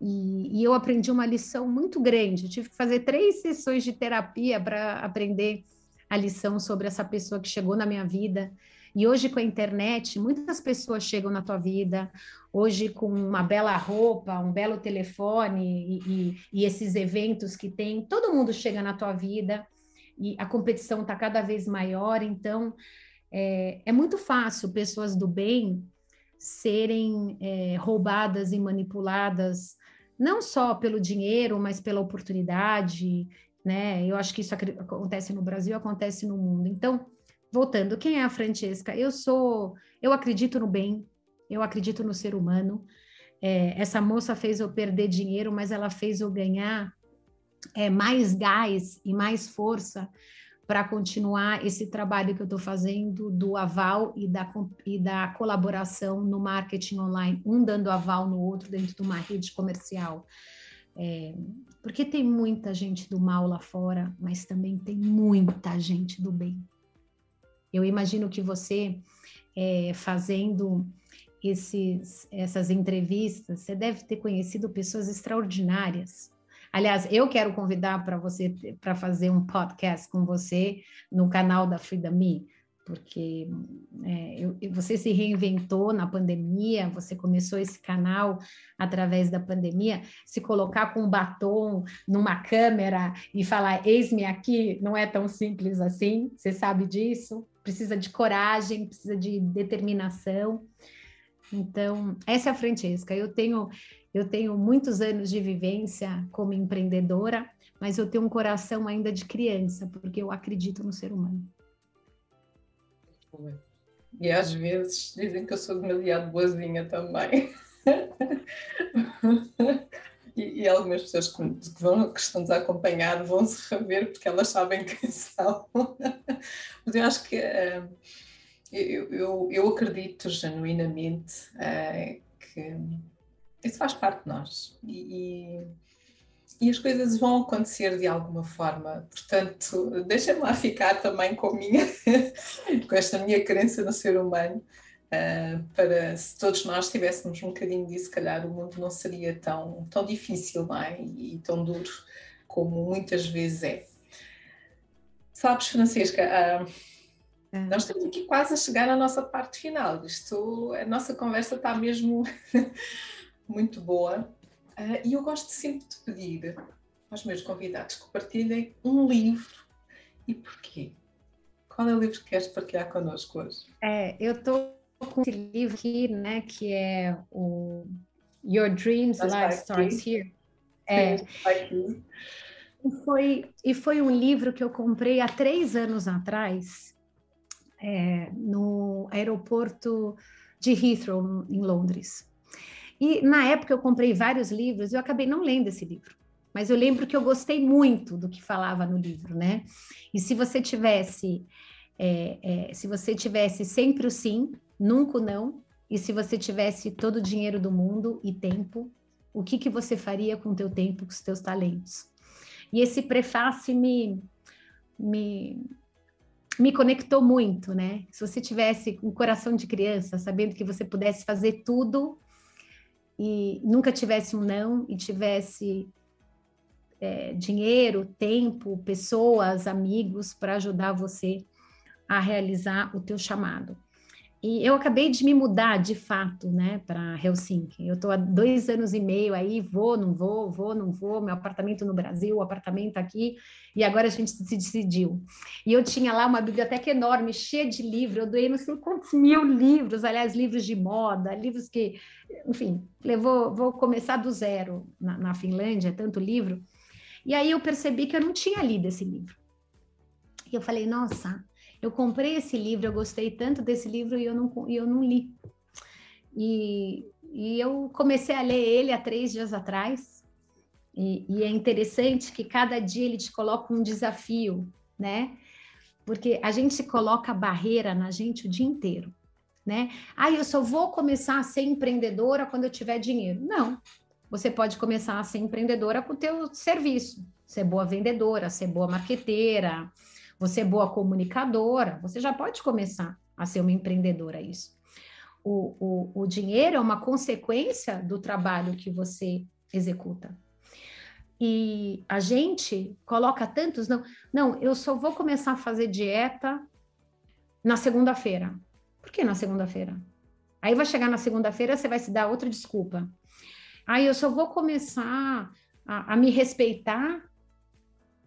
E, e eu aprendi uma lição muito grande. Eu tive que fazer três sessões de terapia para aprender a lição sobre essa pessoa que chegou na minha vida. E hoje, com a internet, muitas pessoas chegam na tua vida, hoje com uma bela roupa, um belo telefone e, e, e esses eventos que tem, todo mundo chega na tua vida e a competição está cada vez maior, então é, é, muito fácil pessoas do bem serem é, roubadas e manipuladas, não só pelo dinheiro, mas pela oportunidade, né? Eu acho que isso acontece no Brasil, acontece no mundo. Então, voltando, quem é a Francesca? Eu sou, eu acredito no bem, eu acredito no ser humano. É, essa moça fez eu perder dinheiro, mas ela fez eu ganhar é, mais gás e mais força para continuar esse trabalho que eu estou fazendo do aval e da, e da colaboração no marketing online, um dando aval no outro dentro de uma rede comercial. É, porque tem muita gente do mal lá fora, mas também tem muita gente do bem. Eu imagino que você, é, fazendo esses, essas entrevistas, você deve ter conhecido pessoas extraordinárias. Aliás, eu quero convidar para você para fazer um podcast com você no canal da Frida Me, porque é, eu, você se reinventou na pandemia, você começou esse canal através da pandemia, se colocar com um batom numa câmera e falar eis-me aqui não é tão simples assim, você sabe disso? Precisa de coragem, precisa de determinação. Então, essa é a Francesca. Eu tenho, eu tenho muitos anos de vivência como empreendedora, mas eu tenho um coração ainda de criança, porque eu acredito no ser humano. E às vezes dizem que eu sou demasiado boazinha também. e, e, algumas pessoas que, vão, que estão nos a acompanhar vão se rever porque elas sabem quem são. Mas eu acho que uh, eu, eu, eu, acredito genuinamente uh, que isso faz parte de nós e, e, e, as coisas vão acontecer de alguma forma. Portanto, deixem-me lá ficar também com, minha, com esta minha crença no ser humano Uh, para se todos nós tivéssemos um bocadinho disso, se calhar o mundo não seria tão, tão difícil não é? e, e tão duro como muitas vezes é. Sabes, Francisca, uh, nós estamos aqui quase a chegar à nossa parte final. Isto, a nossa conversa está mesmo muito boa uh, e eu gosto sempre de pedir aos meus convidados que partilhem um livro e porquê. Qual é o livro que queres partilhar connosco hoje? É, eu estou com esse livro aqui, né, que é o Your Dreams Life Starts Here. É, e foi, e foi um livro que eu comprei há três anos atrás, é, no aeroporto de Heathrow, em Londres. E na época eu comprei vários livros e eu acabei não lendo esse livro. Mas eu lembro que eu gostei muito do que falava no livro, né? E se você tivesse, é, é, se você tivesse sempre o sim, nunca não, e se você tivesse todo o dinheiro do mundo e tempo, o que, que você faria com o teu tempo, com os teus talentos? E esse prefácio me, me, me conectou muito, né? Se você tivesse um coração de criança, sabendo que você pudesse fazer tudo e nunca tivesse um não e tivesse é, dinheiro, tempo, pessoas, amigos para ajudar você a realizar o teu chamado. E eu acabei de me mudar de fato, né, para Helsinki. Eu estou há dois anos e meio aí, vou, não vou, vou, não vou. Meu apartamento no Brasil, apartamento aqui, e agora a gente se decidiu. E eu tinha lá uma biblioteca enorme, cheia de livros. Eu doei não sei quantos mil livros, aliás, livros de moda, livros que, enfim, levou, vou começar do zero na, na Finlândia, tanto livro. E aí eu percebi que eu não tinha lido esse livro. E eu falei, nossa, eu comprei esse livro, eu gostei tanto desse livro e eu não, e eu não li. E, e eu comecei a ler ele há três dias atrás. E, e é interessante que cada dia ele te coloca um desafio, né? Porque a gente coloca barreira na gente o dia inteiro, né? Ah, eu só vou começar a ser empreendedora quando eu tiver dinheiro. Não. Você pode começar a ser empreendedora com o teu serviço, ser boa vendedora, ser boa marqueteira, você é boa comunicadora, você já pode começar a ser uma empreendedora isso. O, o, o dinheiro é uma consequência do trabalho que você executa. E a gente coloca tantos, não, não, eu só vou começar a fazer dieta na segunda-feira. Por que na segunda-feira? Aí vai chegar na segunda-feira, você vai se dar outra desculpa. Aí eu só vou começar a, a me respeitar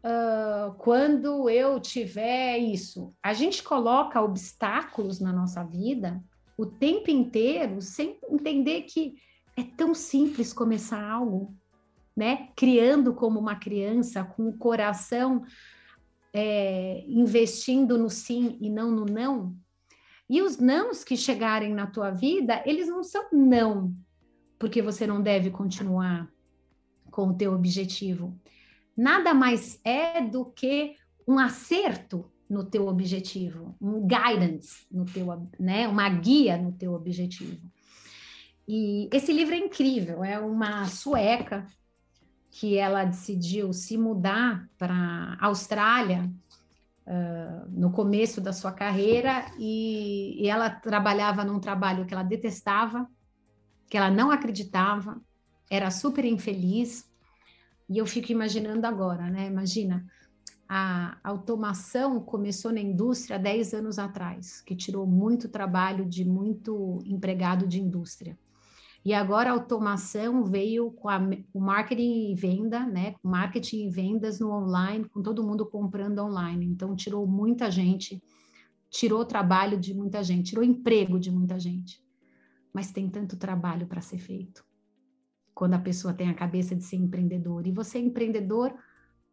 uh, quando eu tiver isso. A gente coloca obstáculos na nossa vida o tempo inteiro sem entender que é tão simples começar algo, né? Criando como uma criança, com o coração é, investindo no sim e não no não. E os nãos que chegarem na tua vida, eles não são não, porque você não deve continuar com o teu objetivo. Nada mais é do que um acerto no teu objetivo, um guidance no teu, né, uma guia no teu objetivo. E esse livro é incrível, é uma sueca que ela decidiu se mudar para Austrália uh, no começo da sua carreira e, e ela trabalhava num trabalho que ela detestava, que ela não acreditava, era super infeliz. E eu fico imaginando agora, né? Imagina, a automação começou na indústria 10 anos atrás, que tirou muito trabalho de muito empregado de indústria. E agora a automação veio com a, o marketing e venda, né? Marketing e vendas no online, com todo mundo comprando online. Então, tirou muita gente, tirou trabalho de muita gente, tirou emprego de muita gente. Mas tem tanto trabalho para ser feito. Quando a pessoa tem a cabeça de ser empreendedor. E você é empreendedor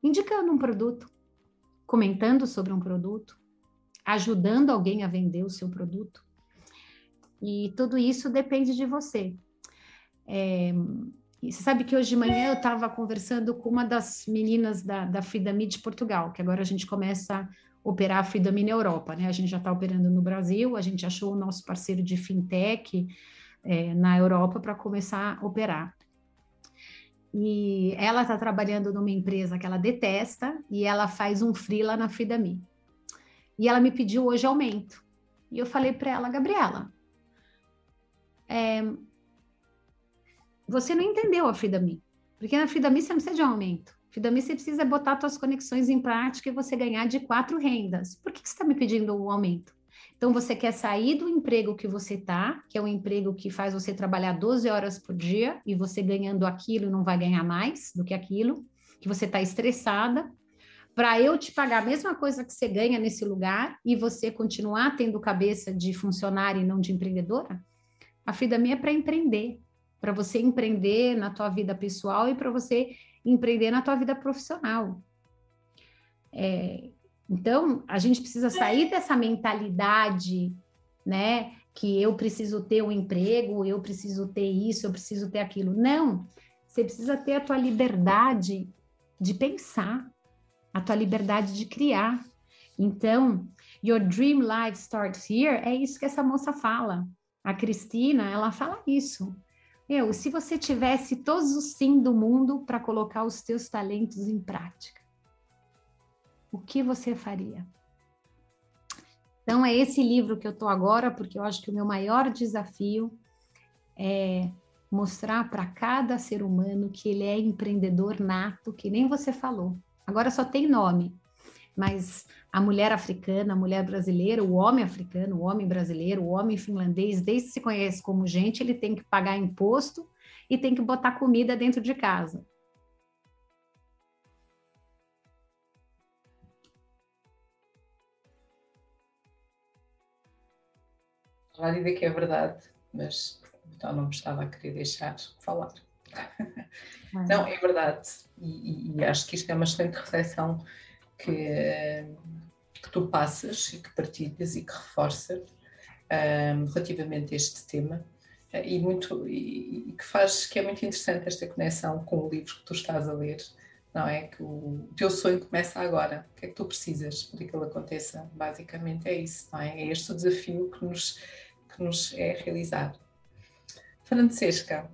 indicando um produto, comentando sobre um produto, ajudando alguém a vender o seu produto. E tudo isso depende de você. É, você sabe que hoje de manhã eu estava conversando com uma das meninas da, da de Portugal, que agora a gente começa a operar a Fidami na Europa, né? A gente já está operando no Brasil, a gente achou o nosso parceiro de fintech é, na Europa para começar a operar. E ela está trabalhando numa empresa que ela detesta e ela faz um free na Fidami. E ela me pediu hoje aumento. E eu falei para ela, Gabriela, é, você não entendeu a FIDAMI. Porque na FIDAMI você não precisa de um aumento. FIDAMI você precisa botar suas conexões em prática e você ganhar de quatro rendas. Por que, que você está me pedindo um aumento? Então, você quer sair do emprego que você está, que é um emprego que faz você trabalhar 12 horas por dia e você ganhando aquilo não vai ganhar mais do que aquilo, que você está estressada, para eu te pagar a mesma coisa que você ganha nesse lugar e você continuar tendo cabeça de funcionária e não de empreendedora? A FIDAMI é para empreender para você empreender na tua vida pessoal e para você empreender na tua vida profissional. É, então, a gente precisa sair dessa mentalidade, né? Que eu preciso ter um emprego, eu preciso ter isso, eu preciso ter aquilo. Não, você precisa ter a tua liberdade de pensar, a tua liberdade de criar. Então, your dream life starts here, é isso que essa moça fala. A Cristina, ela fala isso. Eu, se você tivesse todos os sim do mundo para colocar os teus talentos em prática, o que você faria? Então, é esse livro que eu estou agora, porque eu acho que o meu maior desafio é mostrar para cada ser humano que ele é empreendedor nato, que nem você falou. Agora só tem nome, mas a mulher africana, a mulher brasileira, o homem africano, o homem brasileiro, o homem finlandês, desde que se conhece como gente, ele tem que pagar imposto e tem que botar comida dentro de casa. Falar e que é verdade, mas então não me estava a querer deixar falar. Não, é verdade. E, e, acho que isto é uma excelente reflexão que, que tu passas e que partilhas e que reforça um, relativamente a este tema uh, e muito e, que faz que é muito interessante esta conexão com o livro que tu estás a ler não é? Que o teu sonho começa agora. O que é que tu precisas para que ele aconteça? Basicamente é isso não é? É este o desafio que nos que nos é realizado Francesca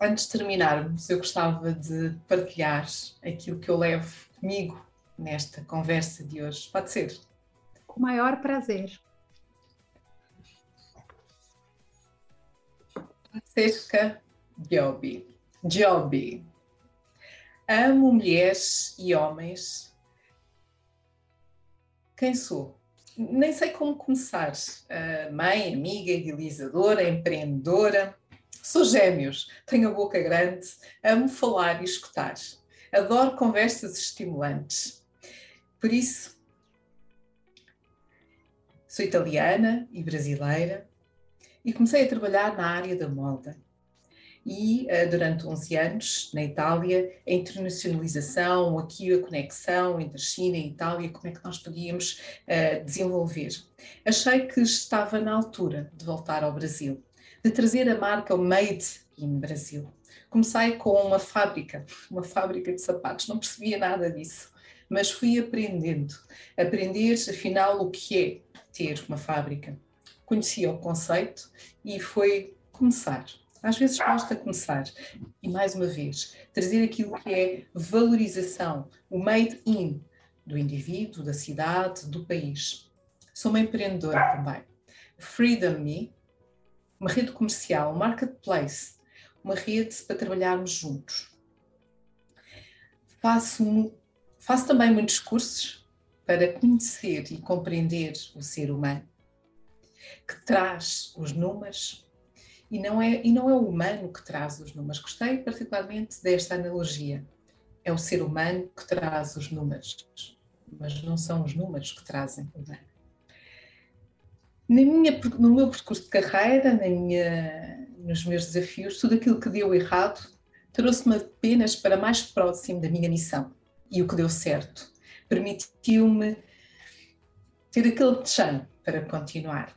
antes de terminarmos eu gostava de partilhar aquilo que eu levo comigo nesta conversa de hoje. Pode ser? Com o maior prazer. Francesca Giobi, Joby. Amo mulheres e homens. Quem sou? Nem sei como começar. Uh, mãe, amiga, idealizadora, empreendedora. Sou gêmeos, tenho a boca grande, amo falar e escutar. Adoro conversas estimulantes. Por isso, sou italiana e brasileira e comecei a trabalhar na área da moda e uh, durante 11 anos na Itália, a internacionalização, aqui a conexão entre China e Itália, como é que nós podíamos uh, desenvolver. Achei que estava na altura de voltar ao Brasil, de trazer a marca Made in Brasil. Comecei com uma fábrica, uma fábrica de sapatos, não percebia nada disso, mas fui aprendendo, aprender afinal o que é ter uma fábrica. Conhecia o conceito e foi começar às vezes basta começar e, mais uma vez, trazer aquilo que é valorização, o made in do indivíduo, da cidade, do país. Sou uma empreendedora também. Freedom Me, uma rede comercial, um marketplace, uma rede para trabalharmos juntos. Faço, faço também muitos cursos para conhecer e compreender o ser humano, que traz os números, e não é, e não é o humano que traz os números. Gostei particularmente desta analogia. É o ser humano que traz os números, mas não são os números que trazem o humano. Na minha, no meu percurso de carreira, na minha, nos meus desafios, tudo aquilo que deu errado trouxe-me apenas para mais próximo da minha missão. E o que deu certo permitiu-me ter aquele chão para continuar.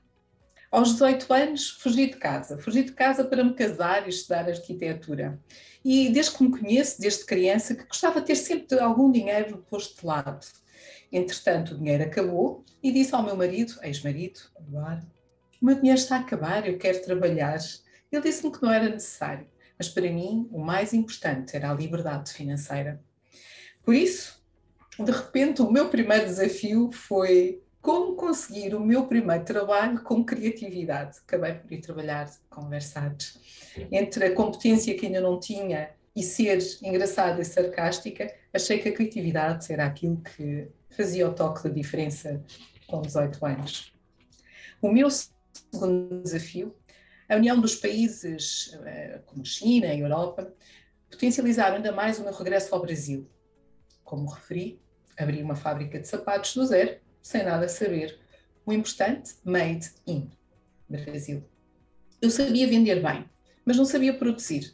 Aos 18 anos, fugi de casa. Fugi de casa para me casar e estudar arquitetura. E desde que me conheço, desde criança, que gostava de ter sempre algum dinheiro posto de lado. Entretanto, o dinheiro acabou e disse ao meu marido, ex-marido, agora, o meu dinheiro está a acabar, eu quero trabalhar. Ele disse-me que não era necessário, mas para mim o mais importante era a liberdade financeira. Por isso, de repente, o meu primeiro desafio foi como conseguir o meu primeiro trabalho com criatividade. Acabei por ir trabalhar conversados. Entre a competência que ainda não tinha e ser engraçada e sarcástica, achei que a criatividade era aquilo que fazia o toque de diferença com 18 anos. O meu segundo desafio, a união dos países eh, como China e Europa, potencializaram ainda mais o meu regresso ao Brasil. Como referi, abri uma fábrica de sapatos do zero sem nada saber. O importante, made in Brasil. Eu sabia vender bem, mas não sabia produzir.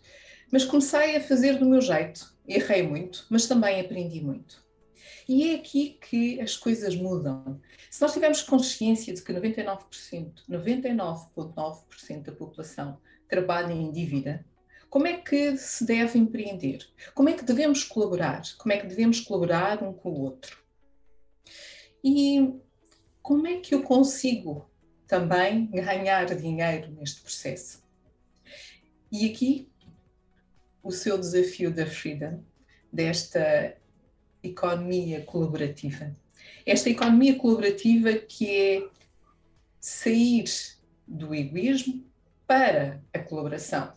Mas comecei a fazer do meu jeito. Errei muito, mas também aprendi muito. E é aqui que as coisas mudam. Se nós tivermos consciência de que 99%, 99,9% da população trabalha em dívida, como é que se deve empreender? Como é que devemos colaborar? Como é que devemos colaborar um com o outro? E como é que eu consigo também ganhar dinheiro neste processo? E aqui o seu desafio da Freedom, desta economia colaborativa. Esta economia colaborativa que é sair do egoísmo para a colaboração.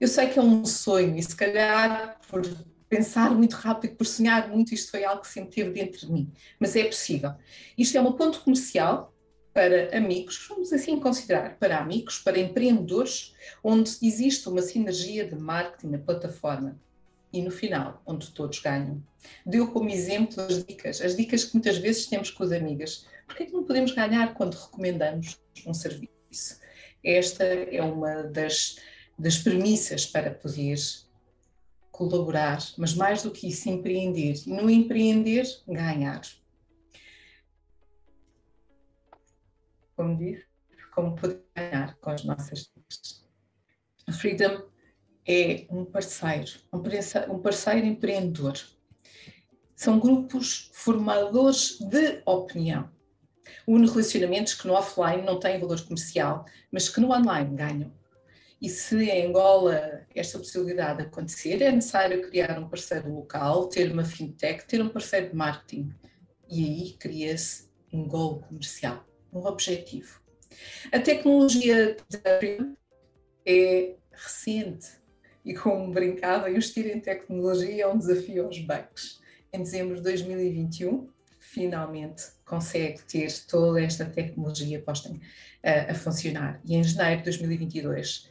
Eu sei que é um sonho e se calhar por pensar muito rápido, por sonhar muito, isto foi algo que sempre teve dentro de mim, mas é possível. Isto é um ponto comercial para amigos, vamos assim considerar, para amigos, para empreendedores, onde existe uma sinergia de marketing na plataforma e no final, onde todos ganham. Deu como exemplo as dicas, as dicas que muitas vezes temos com as amigas. Por que é que não podemos ganhar quando recomendamos um serviço? Esta é uma das, das premissas para poder colaborar, mas mais do que isso, empreender. E no empreender, ganhar. Como disse, como poder ganhar com as nossas vidas. A Freedom é um parceiro, um parceiro empreendedor. São grupos formadores de opinião. Une relacionamentos que no offline não têm valor comercial, mas que no online ganham. E se em Angola esta possibilidade acontecer, é necessário criar um parceiro local, ter uma fintech, ter um parceiro de marketing. E aí cria-se um goal comercial, um objetivo. A tecnologia é recente, e como brincava, investir em tecnologia é um desafio aos bancos. Em dezembro de 2021, finalmente consegue ter toda esta tecnologia posta uh, a funcionar. E em janeiro de 2022, uh, eh,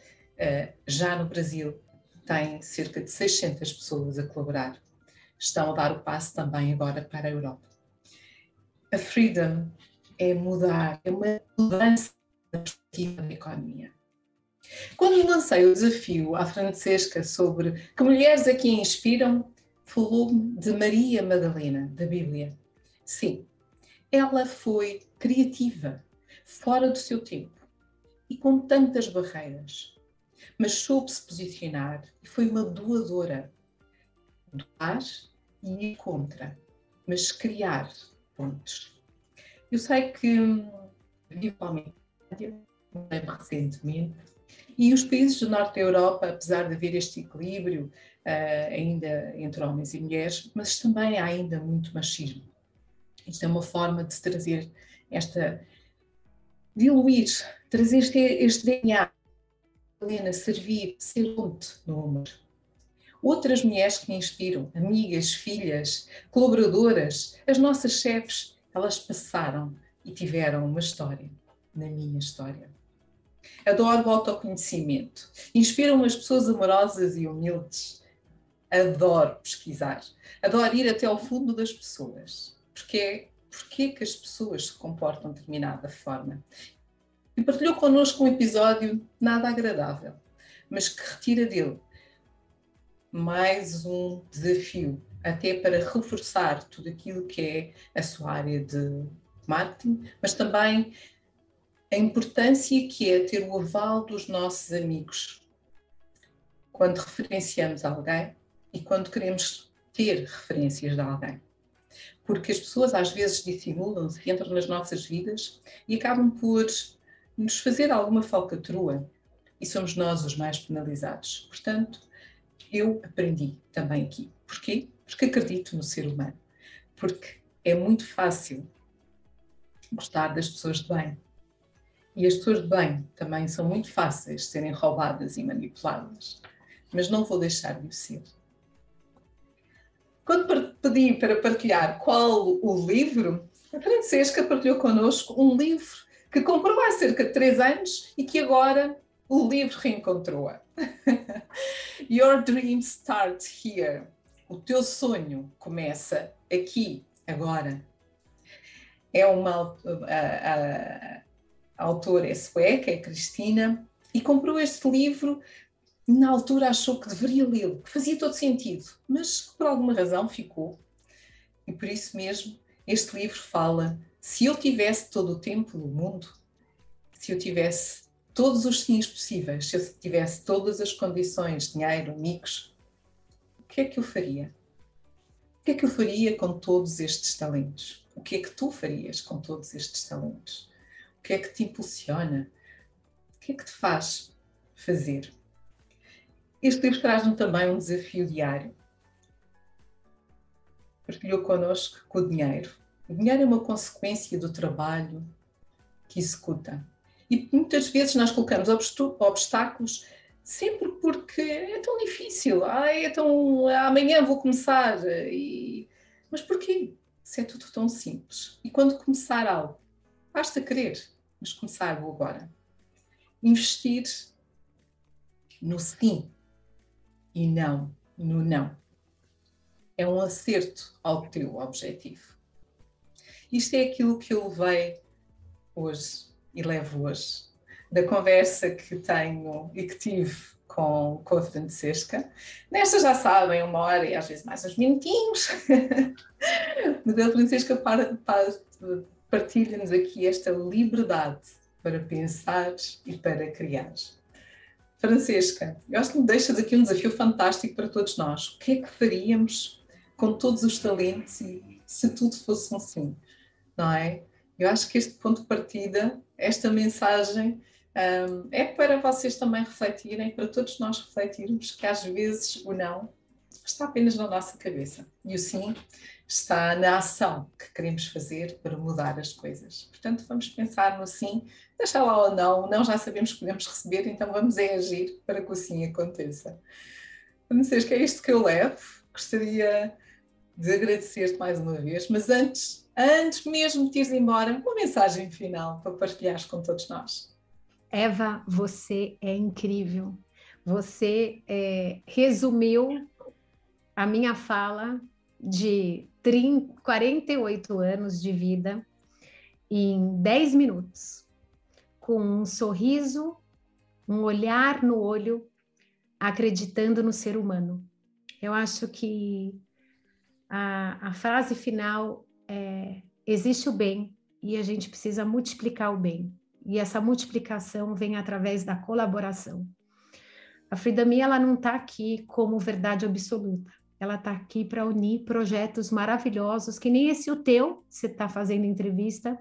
já no Brasil, tem cerca de 600 pessoas a colaborar. Estão a dar o passo também agora para a Europa. A Freedom é mudar, é uma mudança da perspectiva da economia. Quando lancei o desafio à Francesca sobre que mulheres aqui inspiram, falou-me de Maria Madalena, da Bíblia. Sim, ela foi criativa, fora do seu tempo e com tantas barreiras, mas soube se posicionar e foi uma doadora. Doar e ir contra, mas criar pontos. Eu sei que vivo recentemente e os países do norte da Europa, apesar de haver este equilíbrio uh, ainda entre homens e mulheres, mas também há ainda muito machismo. Isto é uma forma de trazer esta. diluir, trazer este, este DNA, Helena, servir, ser ponte no amor. Outras mulheres que me inspiram, amigas, filhas, colaboradoras, as nossas chefes, elas passaram e tiveram uma história, na minha história. Adoro o autoconhecimento. Inspiram as pessoas amorosas e humildes. Adoro pesquisar. Adoro ir até ao fundo das pessoas porque é porque que as pessoas se comportam de determinada forma. E partilhou connosco um episódio nada agradável, mas que retira dele mais um desafio, até para reforçar tudo aquilo que é a sua área de marketing, mas também a importância que é ter o aval dos nossos amigos. Quando referenciamos alguém e quando queremos ter referências de alguém. Porque as pessoas às vezes dissimulam-se, entram nas nossas vidas e acabam por nos fazer alguma falcatrua e somos nós os mais penalizados. Portanto, eu aprendi também aqui. Porquê? Porque acredito no ser humano. Porque é muito fácil gostar das pessoas de bem. E as pessoas de bem também são muito fáceis de serem roubadas e manipuladas. Mas não vou deixar de o ser. Quando pedi para partilhar qual o livro, a Francesca partilhou connosco um livro que comprou há cerca de três anos e que agora o livro reencontrou-a. Your dream starts here. O teu sonho começa aqui, agora. É uma a, autora é sueca, é Cristina, e comprou este livro na altura achou que deveria lê-lo, que fazia todo sentido, mas por alguma razão ficou. E por isso mesmo, este livro fala: se eu tivesse todo o tempo do mundo, se eu tivesse todos os sims possíveis, se eu tivesse todas as condições, dinheiro, amigos, o que é que eu faria? O que é que eu faria com todos estes talentos? O que é que tu farias com todos estes talentos? O que é que te impulsiona? O que é que te faz fazer? Este livro traz-nos também um desafio diário. Partilhou connosco com o dinheiro. O dinheiro é uma consequência do trabalho que executa. E muitas vezes nós colocamos obstáculos sempre porque é tão difícil. Ah, é tão... Amanhã vou começar. E... Mas porquê? Se é tudo tão simples. E quando começar algo, basta querer, mas começar o agora. Investir no sim e não no não. É um acerto ao teu objetivo. Isto é aquilo que eu levei hoje e levo hoje da conversa que tenho e que tive com, com a Francesca. Nesta já sabem, uma hora e às vezes mais uns minutinhos. Mas a Francesca partilha-nos aqui esta liberdade para pensar e para criar. Francesca, eu acho que me deixas aqui um desafio fantástico para todos nós. O que é que faríamos com todos os talentos se tudo fosse assim? Não é? Eu acho que este ponto de partida, esta mensagem, um, é para vocês também refletirem, para todos nós refletirmos que às vezes o não está apenas na nossa cabeça e o sim está na ação que queremos fazer para mudar as coisas. Portanto, vamos pensar no sim deixa lá ou não, não já sabemos que podemos receber, então vamos é agir para que o sim aconteça. Francisco, é isto que eu levo. Gostaria de agradecer-te mais uma vez, mas antes, antes mesmo de ires embora, uma mensagem final para partilhares com todos nós. Eva, você é incrível. Você é, resumiu a minha fala de 30, 48 anos de vida em 10 minutos, com um sorriso, um olhar no olho, acreditando no ser humano. Eu acho que a, a frase final é: existe o bem e a gente precisa multiplicar o bem. E essa multiplicação vem através da colaboração. A Frida Me, ela não está aqui como verdade absoluta. Ela está aqui para unir projetos maravilhosos, que nem esse o teu, você está fazendo entrevista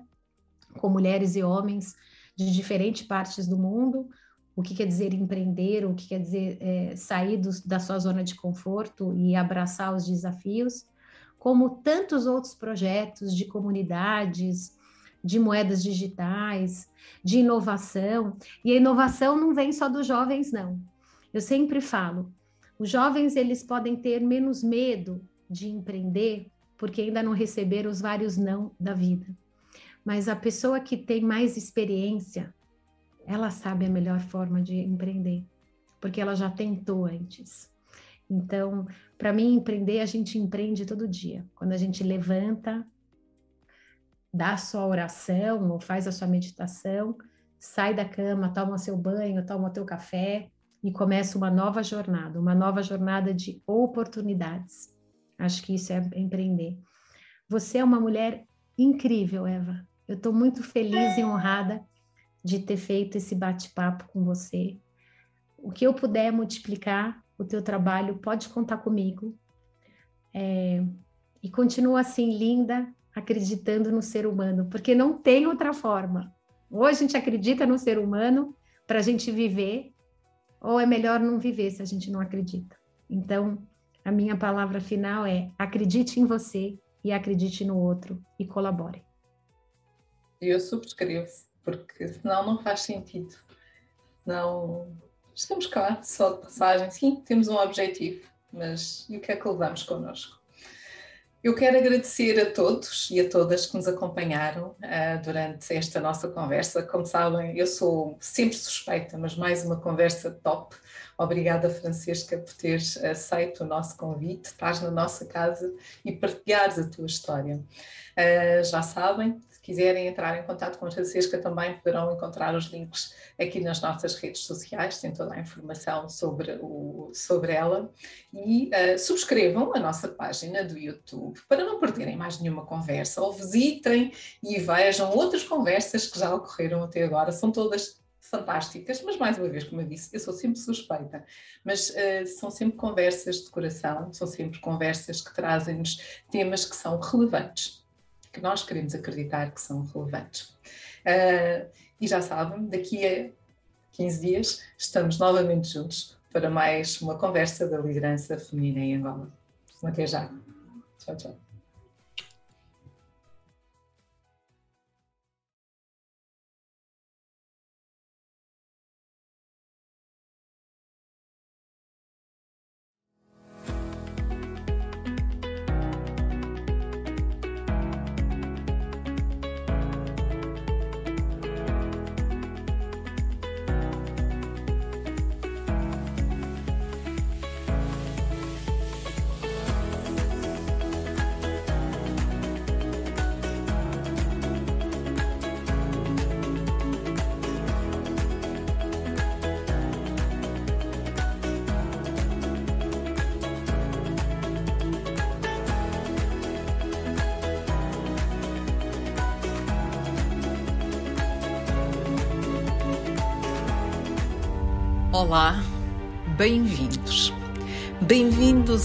com mulheres e homens de diferentes partes do mundo, o que quer dizer empreender, o que quer dizer é, sair do, da sua zona de conforto e abraçar os desafios, como tantos outros projetos de comunidades, de moedas digitais, de inovação. E a inovação não vem só dos jovens, não. Eu sempre falo, os jovens eles podem ter menos medo de empreender porque ainda não receberam os vários não da vida. Mas a pessoa que tem mais experiência, ela sabe a melhor forma de empreender, porque ela já tentou antes. Então, para mim, empreender, a gente empreende todo dia. Quando a gente levanta, dá a sua oração ou faz a sua meditação, sai da cama, toma seu banho, toma teu café e começa uma nova jornada, uma nova jornada de oportunidades. Acho que isso é empreender. Você é uma mulher incrível, Eva. Eu estou muito feliz e honrada de ter feito esse bate-papo com você. O que eu puder multiplicar o teu trabalho, pode contar comigo. É, e continua assim, linda, acreditando no ser humano, porque não tem outra forma. Ou a gente acredita no ser humano para a gente viver, ou é melhor não viver se a gente não acredita. Então, a minha palavra final é: acredite em você e acredite no outro e colabore. Eu subscrevo, porque senão não faz sentido. Não estamos cá, só de passagem. Sim, temos um objetivo, mas e o que é que levamos connosco? Eu quero agradecer a todos e a todas que nos acompanharam uh, durante esta nossa conversa. Como sabem, eu sou sempre suspeita, mas mais uma conversa top. Obrigada, Francesca, por teres aceito o nosso convite, estás na nossa casa e partilhares a tua história. Uh, já sabem, quiserem entrar em contato com a Francisca, também poderão encontrar os links aqui nas nossas redes sociais, tem toda a informação sobre, o, sobre ela. E uh, subscrevam a nossa página do YouTube para não perderem mais nenhuma conversa, ou visitem e vejam outras conversas que já ocorreram até agora, são todas fantásticas, mas mais uma vez, como eu disse, eu sou sempre suspeita, mas uh, são sempre conversas de coração, são sempre conversas que trazem-nos temas que são relevantes que nós queremos acreditar que são relevantes. Uh, e já sabem, daqui a 15 dias estamos novamente juntos para mais uma conversa da liderança feminina em Angola. Até já. Tchau, tchau.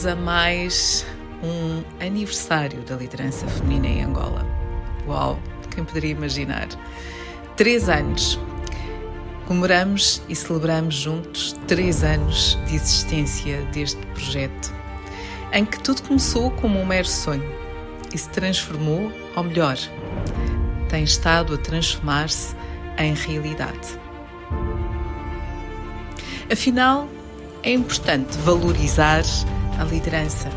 A mais um aniversário da liderança feminina em Angola. Uau, quem poderia imaginar? Três anos. Comemoramos e celebramos juntos três anos de existência deste projeto, em que tudo começou como um mero sonho e se transformou ao melhor. Tem estado a transformar-se em realidade. Afinal, é importante valorizar a liderança.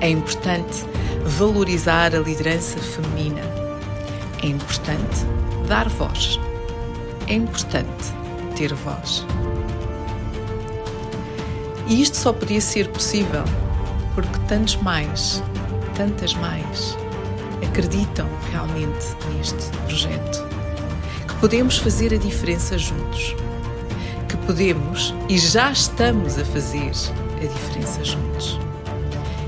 É importante valorizar a liderança feminina. É importante dar voz. É importante ter voz. E isto só podia ser possível porque tantos mais, tantas mais, acreditam realmente neste projeto. Que podemos fazer a diferença juntos. Que podemos e já estamos a fazer a diferença juntos.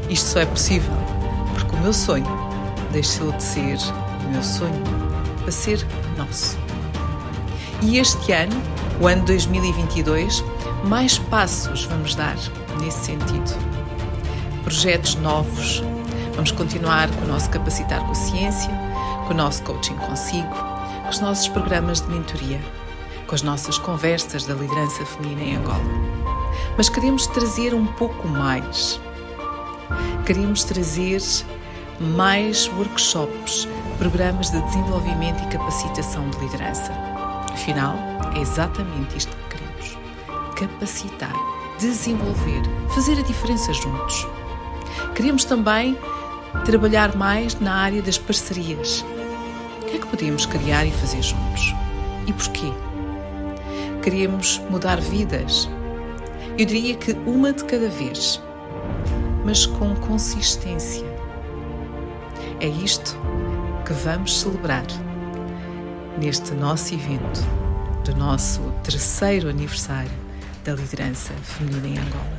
Isto só é possível porque o meu sonho deixou de ser o meu sonho para ser nosso. E este ano, o ano 2022, mais passos vamos dar nesse sentido. Projetos novos. Vamos continuar com o nosso Capacitar com Ciência, com o nosso Coaching Consigo, com os nossos programas de mentoria, com as nossas conversas da liderança feminina em Angola. Mas queremos trazer um pouco mais. Queremos trazer mais workshops, programas de desenvolvimento e capacitação de liderança. Afinal, é exatamente isto que queremos: capacitar, desenvolver, fazer a diferença juntos. Queremos também trabalhar mais na área das parcerias. O que é que podemos criar e fazer juntos? E porquê? Queremos mudar vidas. Eu diria que uma de cada vez, mas com consistência. É isto que vamos celebrar neste nosso evento do nosso terceiro aniversário da liderança feminina em Angola.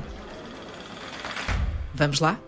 Vamos lá?